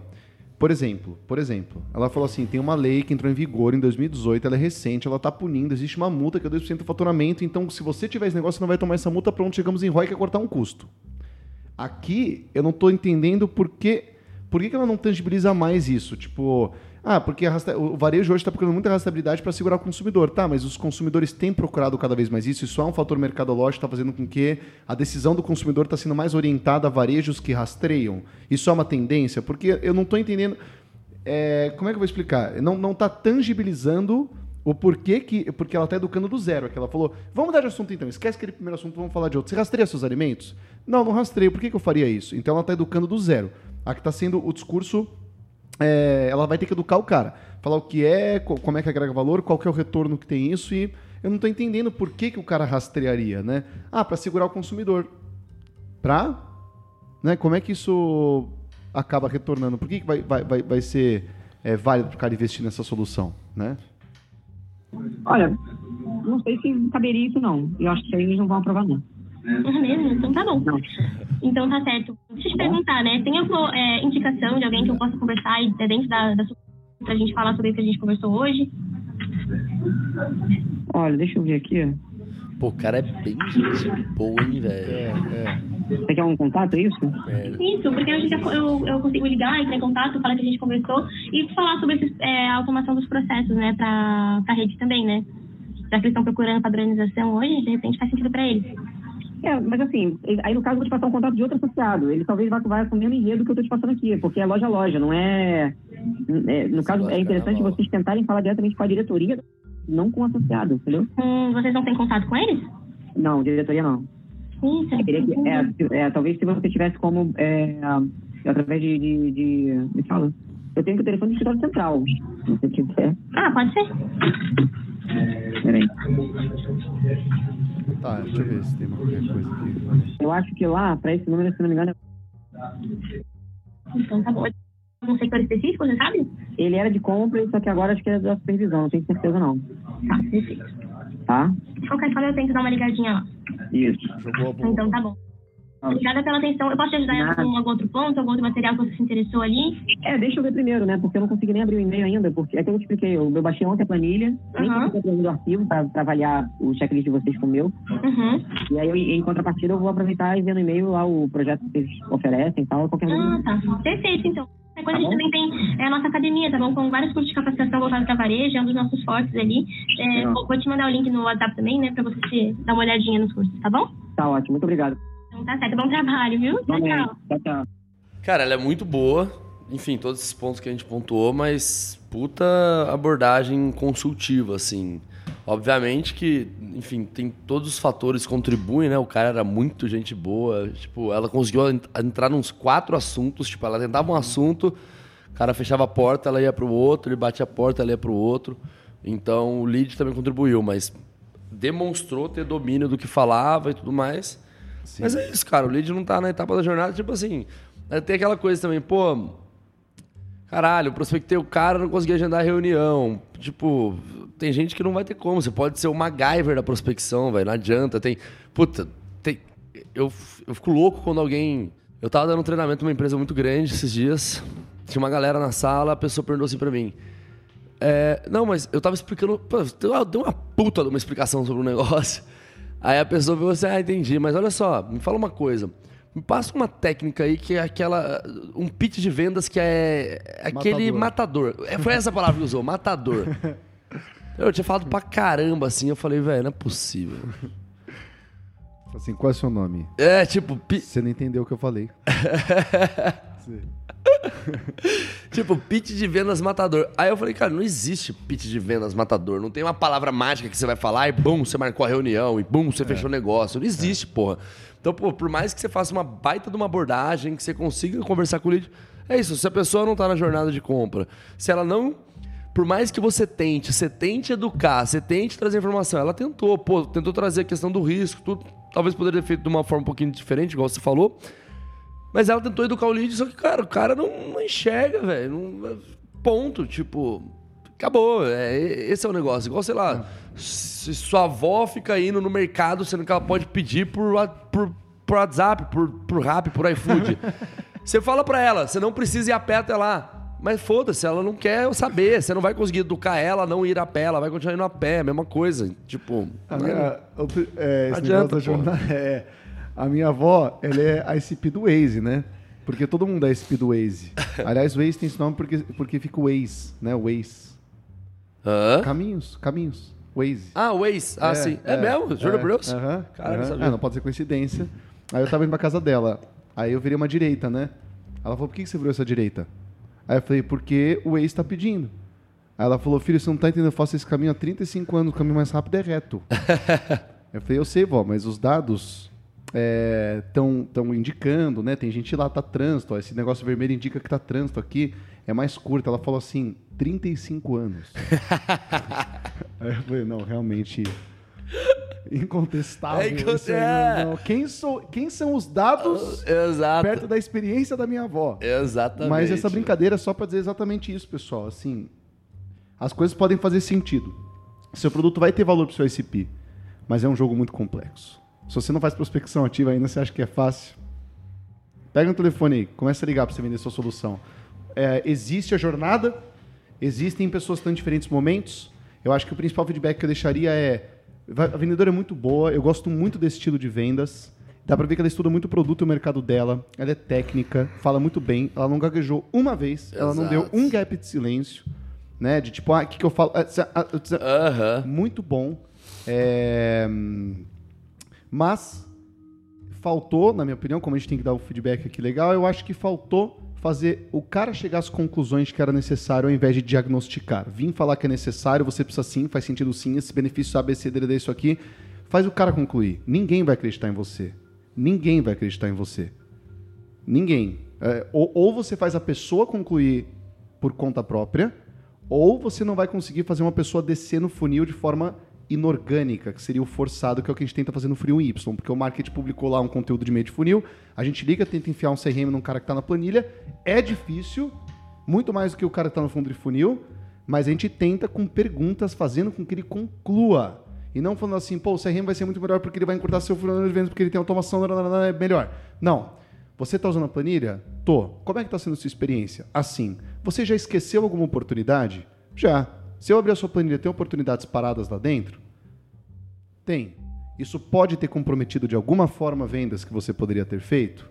A: Por exemplo, por exemplo, ela falou assim: tem uma lei que entrou em vigor em 2018, ela é recente, ela tá punindo, existe uma multa que é 2% do faturamento, então se você tiver esse negócio, você não vai tomar essa multa, pronto, chegamos em ROI que é cortar um custo. Aqui eu não tô entendendo por que, por que, que ela não tangibiliza mais isso. Tipo, ah, porque o varejo hoje está procurando muita rastreabilidade para segurar o consumidor. Tá, mas os consumidores têm procurado cada vez mais isso. Isso é um fator mercadológico, está fazendo com que a decisão do consumidor está sendo mais orientada a varejos que rastreiam. Isso é uma tendência? Porque eu não estou entendendo. é, como é que eu vou explicar? Não está tangibilizando o porquê que. Porque ela está educando do zero. É que ela falou: vamos mudar de assunto então, esquece aquele primeiro assunto, vamos falar de outro. Você rastreia seus alimentos? Não, não rastreio. Por que, que eu faria isso? Então ela está educando do zero. A que está sendo o discurso é, ela vai ter que educar o cara. Falar o que é, co- como é que agrega valor, qual que é o retorno que tem isso e eu não estou entendendo por que, que o cara rastrearia, né? Ah, para segurar o consumidor. Pra? Né? Como é que isso acaba retornando? Por que, que vai, vai, vai, vai ser é, válido para o cara investir nessa solução, né?
C: Olha, não sei se caberia isso, não. Eu acho que eles não vão aprovar, não.
D: É mesmo? Então tá bom. Então tá certo. Deixa eu te perguntar, né? Tem alguma é, indicação de alguém que eu possa conversar aí é, dentro da, da sua pra gente falar sobre o que a gente conversou hoje?
C: Olha, deixa eu ver aqui.
B: Pô, o cara é bem gente boa, hein, velho.
A: é.
C: Você quer um contato, é isso?
B: É.
D: Isso, porque a gente, eu, eu consigo ligar, entrar em contato, falar que a gente conversou e falar sobre esses, é, a automação dos processos, né, pra, pra rede também, né? Já que eles estão procurando padronização hoje, de repente faz sentido pra eles.
C: É, mas assim, aí no caso eu vou te passar um contato de outro associado. Ele talvez vá, vá com o mesmo enredo que eu tô te passando aqui, porque é loja a loja, não é. é no caso, é interessante vocês tentarem falar diretamente com a diretoria, não com o associado, entendeu?
D: Hum, vocês não têm contato com eles?
C: Não, diretoria não.
D: Isso,
C: é, é, talvez se você tivesse como. É, através de, de, de. Me fala. Eu tenho que o telefone do escritório central. Se você quiser.
D: Ah, pode ser.
C: Peraí.
A: Tá, deixa eu ver se tem qualquer coisa aqui.
C: Eu acho que lá, pra esse número, se não me engano,
D: Então tá bom. Um setor específico, você sabe?
C: ele era de compra, só que agora acho que é da supervisão, não tenho certeza não.
D: Tá, perfeito.
C: Tá?
D: De qualquer forma, eu tenho que dar uma ligadinha lá.
C: Isso.
D: Então tá bom. Obrigada pela atenção. Eu posso te ajudar em
C: Nada.
D: algum outro ponto, algum outro material que você se interessou ali?
C: É, deixa eu ver primeiro, né? Porque eu não consegui nem abrir o e-mail ainda, porque é que eu te expliquei, eu, eu baixei ontem a planilha, nem
D: Aham.
C: consegui abrir o arquivo para avaliar o checklist de vocês com o meu.
D: Uhum.
C: E aí, eu, em contrapartida, eu vou aproveitar e ver no e-mail lá o projeto que vocês oferecem e tal, qualquer
D: Ah, tá. Perfeito, então. Depois a
C: Tá
D: gente também tem é, a nossa academia, tá bom? Com vários cursos de capacitação voltados para varejo, é um dos nossos fortes ali. É, vou, vou te mandar o link no WhatsApp também, né? Pra você dar uma olhadinha nos cursos, tá bom?
C: Tá ótimo, muito obrigado.
D: Tá certo. Bom trabalho, viu? Tchau,
C: Também.
D: tchau.
C: Tchau, tchau.
B: Cara, ela é muito boa. Enfim, todos esses pontos que a gente pontuou, mas puta abordagem consultiva, assim. Obviamente que, enfim, tem todos os fatores que contribuem, né? O cara era muito gente boa. Tipo, ela conseguiu en- entrar nos quatro assuntos. Tipo, ela tentava um assunto, o cara fechava a porta, ela ia pro outro, ele batia a porta, ela ia pro outro. Então, o lead também contribuiu, mas demonstrou ter domínio do que falava e tudo mais. Mas é isso, cara. O lead não tá na etapa da jornada. Tipo assim, é, tem aquela coisa também, pô. Caralho, prospectei o cara, não consegui agendar a reunião. Tipo, tem gente que não vai ter como. Você pode ser o MacGyver da prospecção, velho. Não adianta. Tem. Puta, tem. Eu, eu fico louco quando alguém. Eu tava dando um treinamento numa empresa muito grande esses dias. Tinha uma galera na sala, a pessoa perguntou assim pra mim. É, não, mas eu tava explicando. Pô, deu uma, puta de uma explicação sobre o negócio. Aí a pessoa falou assim: ah, entendi, mas olha só, me fala uma coisa. Me passa uma técnica aí que é aquela. Um pitch de vendas que é aquele matador. É, foi essa palavra que usou, matador. Eu tinha falado pra caramba assim, eu falei, velho, não é possível.
A: Assim, qual é o seu nome?
B: É, tipo, pi-
A: Você não entendeu o que eu falei. Sim.
B: Tipo, pitch de vendas matador. Aí eu falei, cara, não existe pitch de vendas matador. Não tem uma palavra mágica que você vai falar e bum, você marcou a reunião e bum, você fechou o negócio. Não existe, porra. Então, pô, por mais que você faça uma baita de uma abordagem, que você consiga conversar com o lead, é isso. Se a pessoa não tá na jornada de compra, se ela não. Por mais que você tente, você tente educar, você tente trazer informação, ela tentou, pô, tentou trazer a questão do risco, tudo. Talvez poderia ter feito de uma forma um pouquinho diferente, igual você falou. Mas ela tentou educar o lead, só que, cara, o cara não, não enxerga, velho. Ponto. Tipo, acabou. É, esse é o negócio. Igual, sei lá, se sua avó fica indo no mercado, sendo que ela pode pedir por, por, por WhatsApp, por, por Rap, por iFood. você fala pra ela, você não precisa ir a pé até lá. Mas foda-se, ela não quer saber. Você não vai conseguir educar ela a não ir a pé, ela vai continuar indo a pé, mesma coisa. Tipo,
A: A minha, outro- é, esse
B: Adianta,
A: negócio da jornada, é, a minha avó, ela é a ICP do Waze, né? Porque todo mundo é ICP do Waze. Aliás, o Waze tem esse nome porque, porque fica o Waze, né? O Waze.
B: hã?
A: Caminhos, caminhos. Waze.
B: Ah, Waze. Ah, sim. É, mesmo? Juro por Deus?
A: Aham,
B: Cara, não
A: aham.
B: sabia.
A: Ah, não pode ser coincidência. Aí eu tava indo pra casa dela. Aí eu virei uma direita, né? Ela falou, por que que você virou essa direita? Aí eu falei, porque o Waze tá pedindo. Aí ela falou, filho, você não tá entendendo, eu faço esse caminho há 35 anos, o caminho mais rápido é reto. eu falei, eu sei, vó, mas os dados estão tão indicando, né? Tem gente lá, tá trânsito, ó, esse negócio vermelho indica que tá trânsito aqui, é mais curto. Ela falou assim, 35 anos. Aí eu falei, não, realmente incontestável.
B: É inconte-
A: isso aí,
B: é.
A: Quem, sou, quem são os dados
B: Exato.
A: perto da experiência da minha avó?
B: Exatamente.
A: Mas essa brincadeira é só para dizer exatamente isso, pessoal. Assim, as coisas podem fazer sentido. Seu produto vai ter valor para o seu ICP, mas é um jogo muito complexo. Se você não faz prospecção ativa ainda, você acha que é fácil? Pega no telefone aí, começa a ligar para você vender sua solução. É, existe a jornada, existem pessoas que estão em diferentes momentos. Eu acho que o principal feedback que eu deixaria é: a vendedora é muito boa, eu gosto muito desse estilo de vendas. Dá pra ver que ela estuda muito o produto e o mercado dela. Ela é técnica, fala muito bem. Ela não gaguejou uma vez, ela não deu
B: Exato.
A: um gap de silêncio, né? De tipo, ah, o que, que eu falo? Ah, tsa- ah, tsa-
B: Aham.
A: muito bom. É, hum, Mas faltou, na minha opinião, como a gente tem que dar o feedback aqui legal, eu acho que faltou fazer o cara chegar às conclusões que era necessário ao invés de diagnosticar. Vim falar que é necessário, você precisa sim, faz sentido sim, esse benefício ABC é isso aqui, faz o cara concluir. Ninguém vai acreditar em você. Ninguém vai acreditar em você. Ninguém. É, ou, ou você faz a pessoa concluir por conta própria, ou você não vai conseguir fazer uma pessoa descer no funil de forma inorgânica, que seria o forçado, que é o que a gente tenta fazer no funil Y, porque o marketing publicou lá um conteúdo de meio de funil, a gente liga, tenta enfiar um CRM num cara que está na planilha, é difícil, muito mais do que o cara que está no fundo de funil, mas a gente tenta com perguntas, fazendo com que ele conclua. E não falando assim, pô, o CRM vai ser muito melhor porque ele vai encurtar seu funil de vendas, porque ele tem automação, é melhor. Não. Você está usando a planilha? Tô. Como é que está sendo a sua experiência? Assim. Você já esqueceu alguma oportunidade? Já. Se eu abrir a sua planilha, tem oportunidades paradas lá dentro? Tem. Isso pode ter comprometido de alguma forma vendas que você poderia ter feito?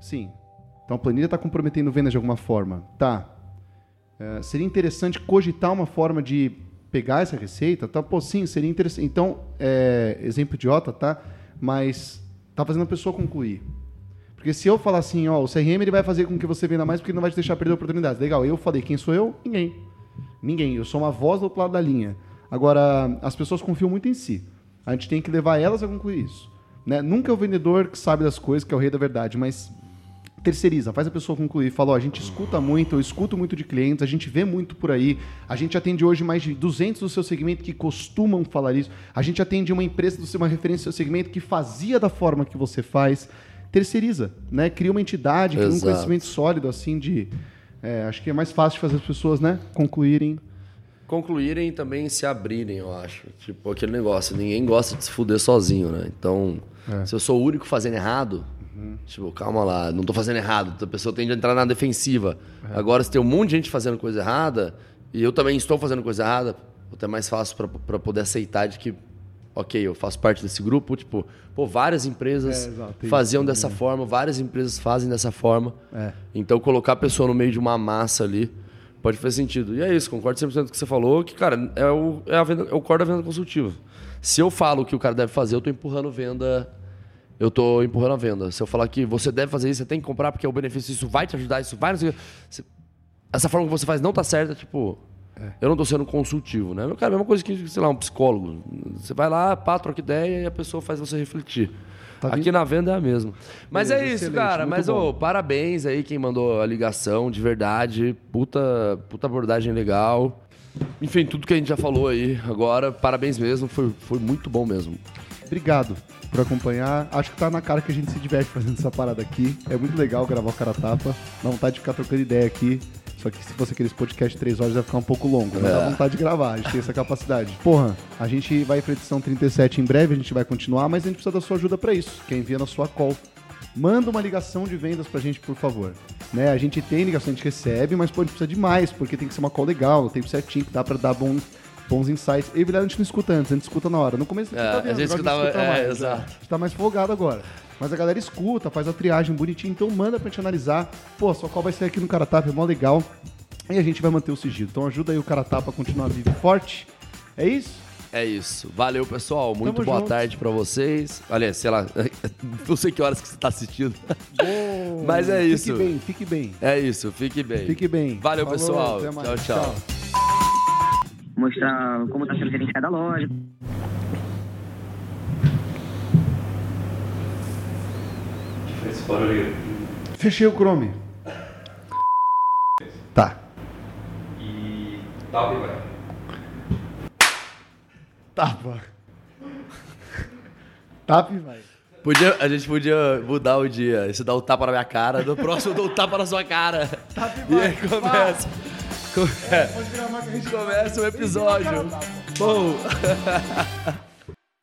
A: Sim. Então a planilha está comprometendo vendas de alguma forma? Tá. É, seria interessante cogitar uma forma de pegar essa receita? Tá, pô, sim, seria interessante. Então, é, exemplo idiota, tá? Mas tá fazendo a pessoa concluir. Porque se eu falar assim, ó, o CRM ele vai fazer com que você venda mais porque não vai te deixar perder oportunidades. Legal, eu falei, quem sou eu? Ninguém. Ninguém. Eu sou uma voz do outro lado da linha. Agora, as pessoas confiam muito em si. A gente tem que levar elas a concluir isso. Né? Nunca é o vendedor que sabe das coisas, que é o rei da verdade, mas terceiriza, faz a pessoa concluir. Fala, ó, a gente escuta muito, eu escuto muito de clientes, a gente vê muito por aí. A gente atende hoje mais de 200 do seu segmento que costumam falar isso. A gente atende uma empresa do seu, uma referência do seu segmento que fazia da forma que você faz terceiriza, né? Cria uma entidade, cria um conhecimento sólido, assim, de... É, acho que é mais fácil de fazer as pessoas, né? Concluírem.
B: Concluírem e também se abrirem, eu acho. Tipo, aquele negócio, ninguém gosta de se fuder sozinho, né? Então, é. se eu sou o único fazendo errado, uhum. tipo, calma lá, não tô fazendo errado, a pessoa tende a entrar na defensiva. É. Agora, se tem um monte de gente fazendo coisa errada, e eu também estou fazendo coisa errada, até mais fácil para poder aceitar de que ok, eu faço parte desse grupo, tipo, pô, várias empresas é, exato, faziam isso, dessa é. forma, várias empresas fazem dessa forma. É. Então, colocar a pessoa no meio de uma massa ali pode fazer sentido. E é isso, concordo 100% com o que você falou, que, cara, é o, é, a venda, é o core da venda consultiva. Se eu falo o que o cara deve fazer, eu estou empurrando venda. Eu estou empurrando a venda. Se eu falar que você deve fazer isso, você tem que comprar porque é o benefício, isso vai te ajudar, isso vai. Essa forma que você faz não tá certa, tipo, é. Eu não estou sendo consultivo, né? Cara, a mesma coisa que, sei lá, um psicólogo. Você vai lá, pá, troca ideia e a pessoa faz você refletir. Tá Aqui na venda é a mesma. Mas Beleza, é isso, cara. Mas, ô, parabéns aí quem mandou a ligação, de verdade. Puta, puta abordagem legal. Enfim, tudo que a gente já falou aí agora, parabéns mesmo. Foi, foi muito bom mesmo.
A: Obrigado por acompanhar. Acho que tá na cara que a gente se diverte fazendo essa parada aqui. É muito legal gravar o cara tapa. Dá vontade de ficar trocando ideia aqui. Só que se fosse aqueles podcast de três horas, vai ficar um pouco longo. Mas é. dá vontade de gravar, a gente tem essa capacidade. Porra, a gente vai pra edição 37 em breve, a gente vai continuar, mas a gente precisa da sua ajuda para isso. Quem envia na sua call. Manda uma ligação de vendas pra gente, por favor. Né? A gente tem ligação, a gente recebe, mas pô, a gente precisa de mais, porque tem que ser uma call legal, o tempo certinho, que dá pra dar bons, bons insights. E a gente não escuta antes, a gente escuta na hora. No começo a gente
B: é, tá vendo, a gente escutava, escuta é, mais,
A: né?
B: exato.
A: A gente tá mais folgado agora. Mas a galera escuta, faz a triagem bonitinho, então manda pra gente analisar. Pô, sua call vai ser aqui no Caratap, é mó legal. E a gente vai manter o sigilo. Então ajuda aí o cara tapa a continuar vivo e forte. É isso?
B: É isso. Valeu, pessoal. Muito Tamo boa junto. tarde para vocês. Olha, sei lá, não sei que horas que você tá assistindo. Bom, Mas é isso.
A: Fique bem, fique bem.
B: É isso, fique bem.
A: Fique bem.
B: Valeu, Falou, pessoal. Tchau, tchau, tchau.
C: Mostrar como tá sendo gerenciada a loja.
A: Fechei o Chrome. Tá.
E: Tapa e vai.
A: Tapa. Tapa e vai.
B: Podia, a gente podia mudar o dia. Esse dá o um tapa na minha cara, no próximo eu dou o um tapa na sua cara.
A: Tapa e vai.
B: E aí começa. Come... É, pode gravar que a gente começa o episódio. Bom.